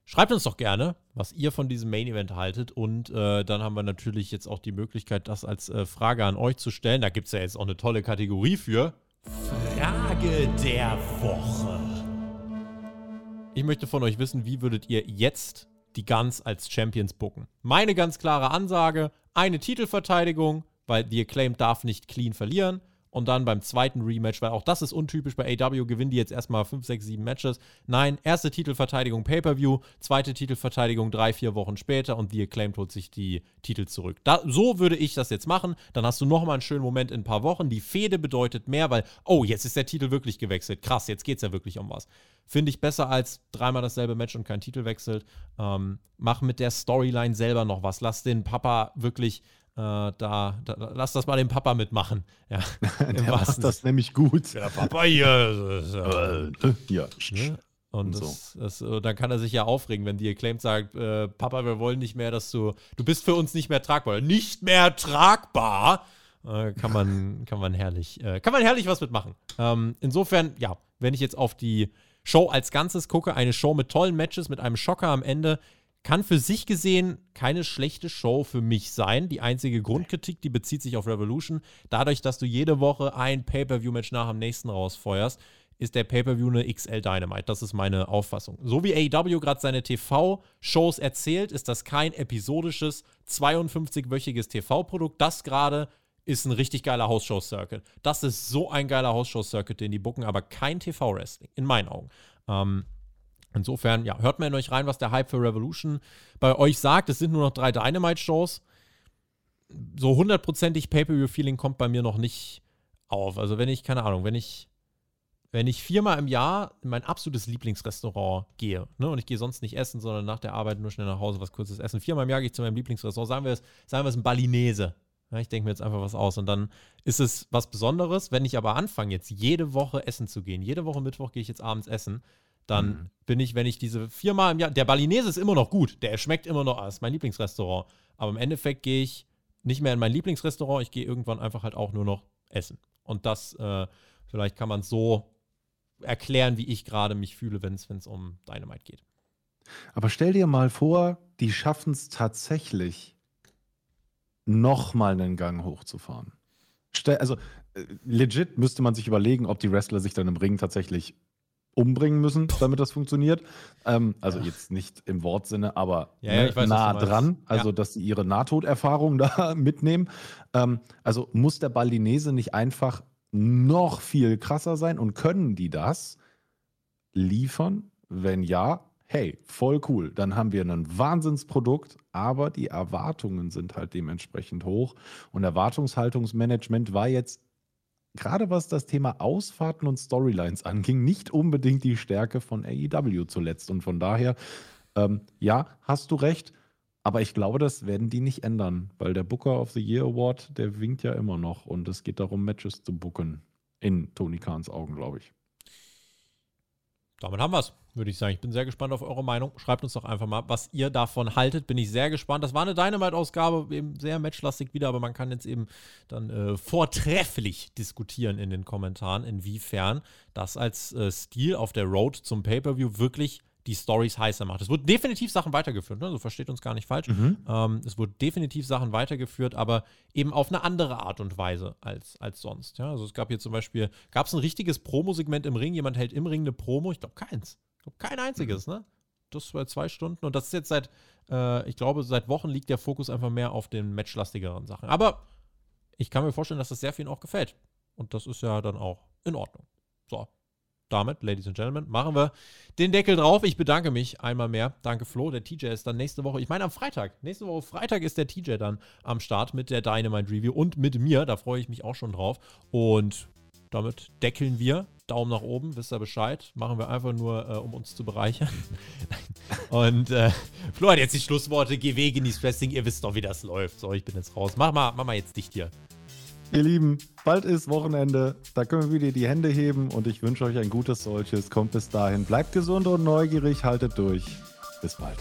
Schreibt uns doch gerne, was ihr von diesem Main Event haltet. Und äh, dann haben wir natürlich jetzt auch die Möglichkeit, das als äh, Frage an euch zu stellen. Da gibt es ja jetzt auch eine tolle Kategorie für. Frage der Woche. Ich möchte von euch wissen, wie würdet ihr jetzt die Guns als Champions booken? Meine ganz klare Ansage: eine Titelverteidigung, weil The Acclaim darf nicht clean verlieren und dann beim zweiten Rematch, weil auch das ist untypisch bei AW, gewinnen die jetzt erstmal 5, 6, 7 Matches. Nein, erste Titelverteidigung Pay-Per-View, zweite Titelverteidigung drei, vier Wochen später und The Acclaimed holt sich die Titel zurück. Da, so würde ich das jetzt machen. Dann hast du nochmal einen schönen Moment in ein paar Wochen. Die Fehde bedeutet mehr, weil, oh, jetzt ist der Titel wirklich gewechselt. Krass, jetzt geht es ja wirklich um was. Finde ich besser als dreimal dasselbe Match und kein Titel wechselt. Ähm, mach mit der Storyline selber noch was. Lass den Papa wirklich da, da, lass das mal dem Papa mitmachen. Ja, [LAUGHS] Der macht das nämlich gut. Der Papa hier. Äh, ja. Ne? Und, das, so. das, äh, dann kann er sich ja aufregen, wenn die Acclaimed sagt, äh, Papa, wir wollen nicht mehr, dass du, du bist für uns nicht mehr tragbar. Nicht mehr tragbar. Äh, kann man, [LAUGHS] kann man herrlich, äh, kann man herrlich was mitmachen. Ähm, insofern, ja, wenn ich jetzt auf die Show als Ganzes gucke, eine Show mit tollen Matches, mit einem Schocker am Ende, kann für sich gesehen keine schlechte Show für mich sein. Die einzige Grundkritik, die bezieht sich auf Revolution. Dadurch, dass du jede Woche ein Pay-Per-View-Match nach dem nächsten rausfeuerst, ist der Pay-Per-View eine XL Dynamite. Das ist meine Auffassung. So wie AEW gerade seine TV-Shows erzählt, ist das kein episodisches, 52-wöchiges TV-Produkt. Das gerade ist ein richtig geiler House-Show-Circuit. Das ist so ein geiler House-Show-Circuit, den die bucken, aber kein TV-Wrestling, in meinen Augen. Ähm, Insofern, ja, hört mal in euch rein, was der Hype für Revolution bei euch sagt. Es sind nur noch drei Dynamite-Shows. So hundertprozentig Pay-Per-View-Feeling kommt bei mir noch nicht auf. Also wenn ich, keine Ahnung, wenn ich, wenn ich viermal im Jahr in mein absolutes Lieblingsrestaurant gehe, ne, und ich gehe sonst nicht essen, sondern nach der Arbeit nur schnell nach Hause was kurzes essen. Viermal im Jahr gehe ich zu meinem Lieblingsrestaurant, sagen wir es, sagen wir es ein Balinese. Ja, ich denke mir jetzt einfach was aus und dann ist es was Besonderes. Wenn ich aber anfange, jetzt jede Woche essen zu gehen, jede Woche Mittwoch gehe ich jetzt abends essen, dann mhm. bin ich, wenn ich diese viermal im Jahr, der Balinese ist immer noch gut, der schmeckt immer noch, das ist mein Lieblingsrestaurant. Aber im Endeffekt gehe ich nicht mehr in mein Lieblingsrestaurant, ich gehe irgendwann einfach halt auch nur noch essen. Und das, äh, vielleicht kann man es so erklären, wie ich gerade mich fühle, wenn es um Dynamite geht. Aber stell dir mal vor, die schaffen es tatsächlich, nochmal einen Gang hochzufahren. Stell, also äh, legit müsste man sich überlegen, ob die Wrestler sich dann im Ring tatsächlich umbringen müssen, damit das funktioniert. Ähm, also ja. jetzt nicht im Wortsinne, aber ja, ja, weiß, nah dran. Also, dass sie ihre Nahtoderfahrung [LAUGHS] da mitnehmen. Ähm, also muss der Balinese nicht einfach noch viel krasser sein und können die das liefern? Wenn ja, hey, voll cool. Dann haben wir ein Wahnsinnsprodukt, aber die Erwartungen sind halt dementsprechend hoch. Und Erwartungshaltungsmanagement war jetzt gerade was das Thema Ausfahrten und Storylines anging, nicht unbedingt die Stärke von AEW zuletzt. Und von daher, ähm, ja, hast du recht. Aber ich glaube, das werden die nicht ändern, weil der Booker of the Year Award, der winkt ja immer noch und es geht darum, Matches zu booken. In Tony Kahns Augen, glaube ich. Damit haben wir es würde ich sagen. Ich bin sehr gespannt auf eure Meinung. Schreibt uns doch einfach mal, was ihr davon haltet. Bin ich sehr gespannt. Das war eine Dynamite-Ausgabe, eben sehr matchlastig wieder, aber man kann jetzt eben dann äh, vortrefflich diskutieren in den Kommentaren, inwiefern das als äh, Stil auf der Road zum Pay-Per-View wirklich die Stories heißer macht. Es wurden definitiv Sachen weitergeführt, ne? so versteht uns gar nicht falsch. Mhm. Ähm, es wurden definitiv Sachen weitergeführt, aber eben auf eine andere Art und Weise als, als sonst. Ja? Also es gab hier zum Beispiel, gab es ein richtiges Promo-Segment im Ring, jemand hält im Ring eine Promo, ich glaube keins. Ich glaube kein einziges, mhm. ne? Das war zwei Stunden und das ist jetzt seit, äh, ich glaube, seit Wochen liegt der Fokus einfach mehr auf den matchlastigeren Sachen. Aber ich kann mir vorstellen, dass das sehr vielen auch gefällt. Und das ist ja dann auch in Ordnung. So, damit, Ladies and Gentlemen, machen wir den Deckel drauf. Ich bedanke mich einmal mehr. Danke, Flo. Der TJ ist dann nächste Woche, ich meine am Freitag. Nächste Woche Freitag ist der TJ dann am Start mit der Dynamite Review und mit mir. Da freue ich mich auch schon drauf. Und damit deckeln wir. Daumen nach oben, wisst ihr Bescheid. Machen wir einfach nur, äh, um uns zu bereichern. [LAUGHS] und äh, Flo hat jetzt die Schlussworte. Geh weg in die Stressing. Ihr wisst doch, wie das läuft. So, ich bin jetzt raus. Mach mal, mach mal jetzt dicht hier. Ihr Lieben, bald ist Wochenende. Da können wir wieder die Hände heben und ich wünsche euch ein gutes solches. Kommt bis dahin. Bleibt gesund und neugierig. Haltet durch. Bis bald.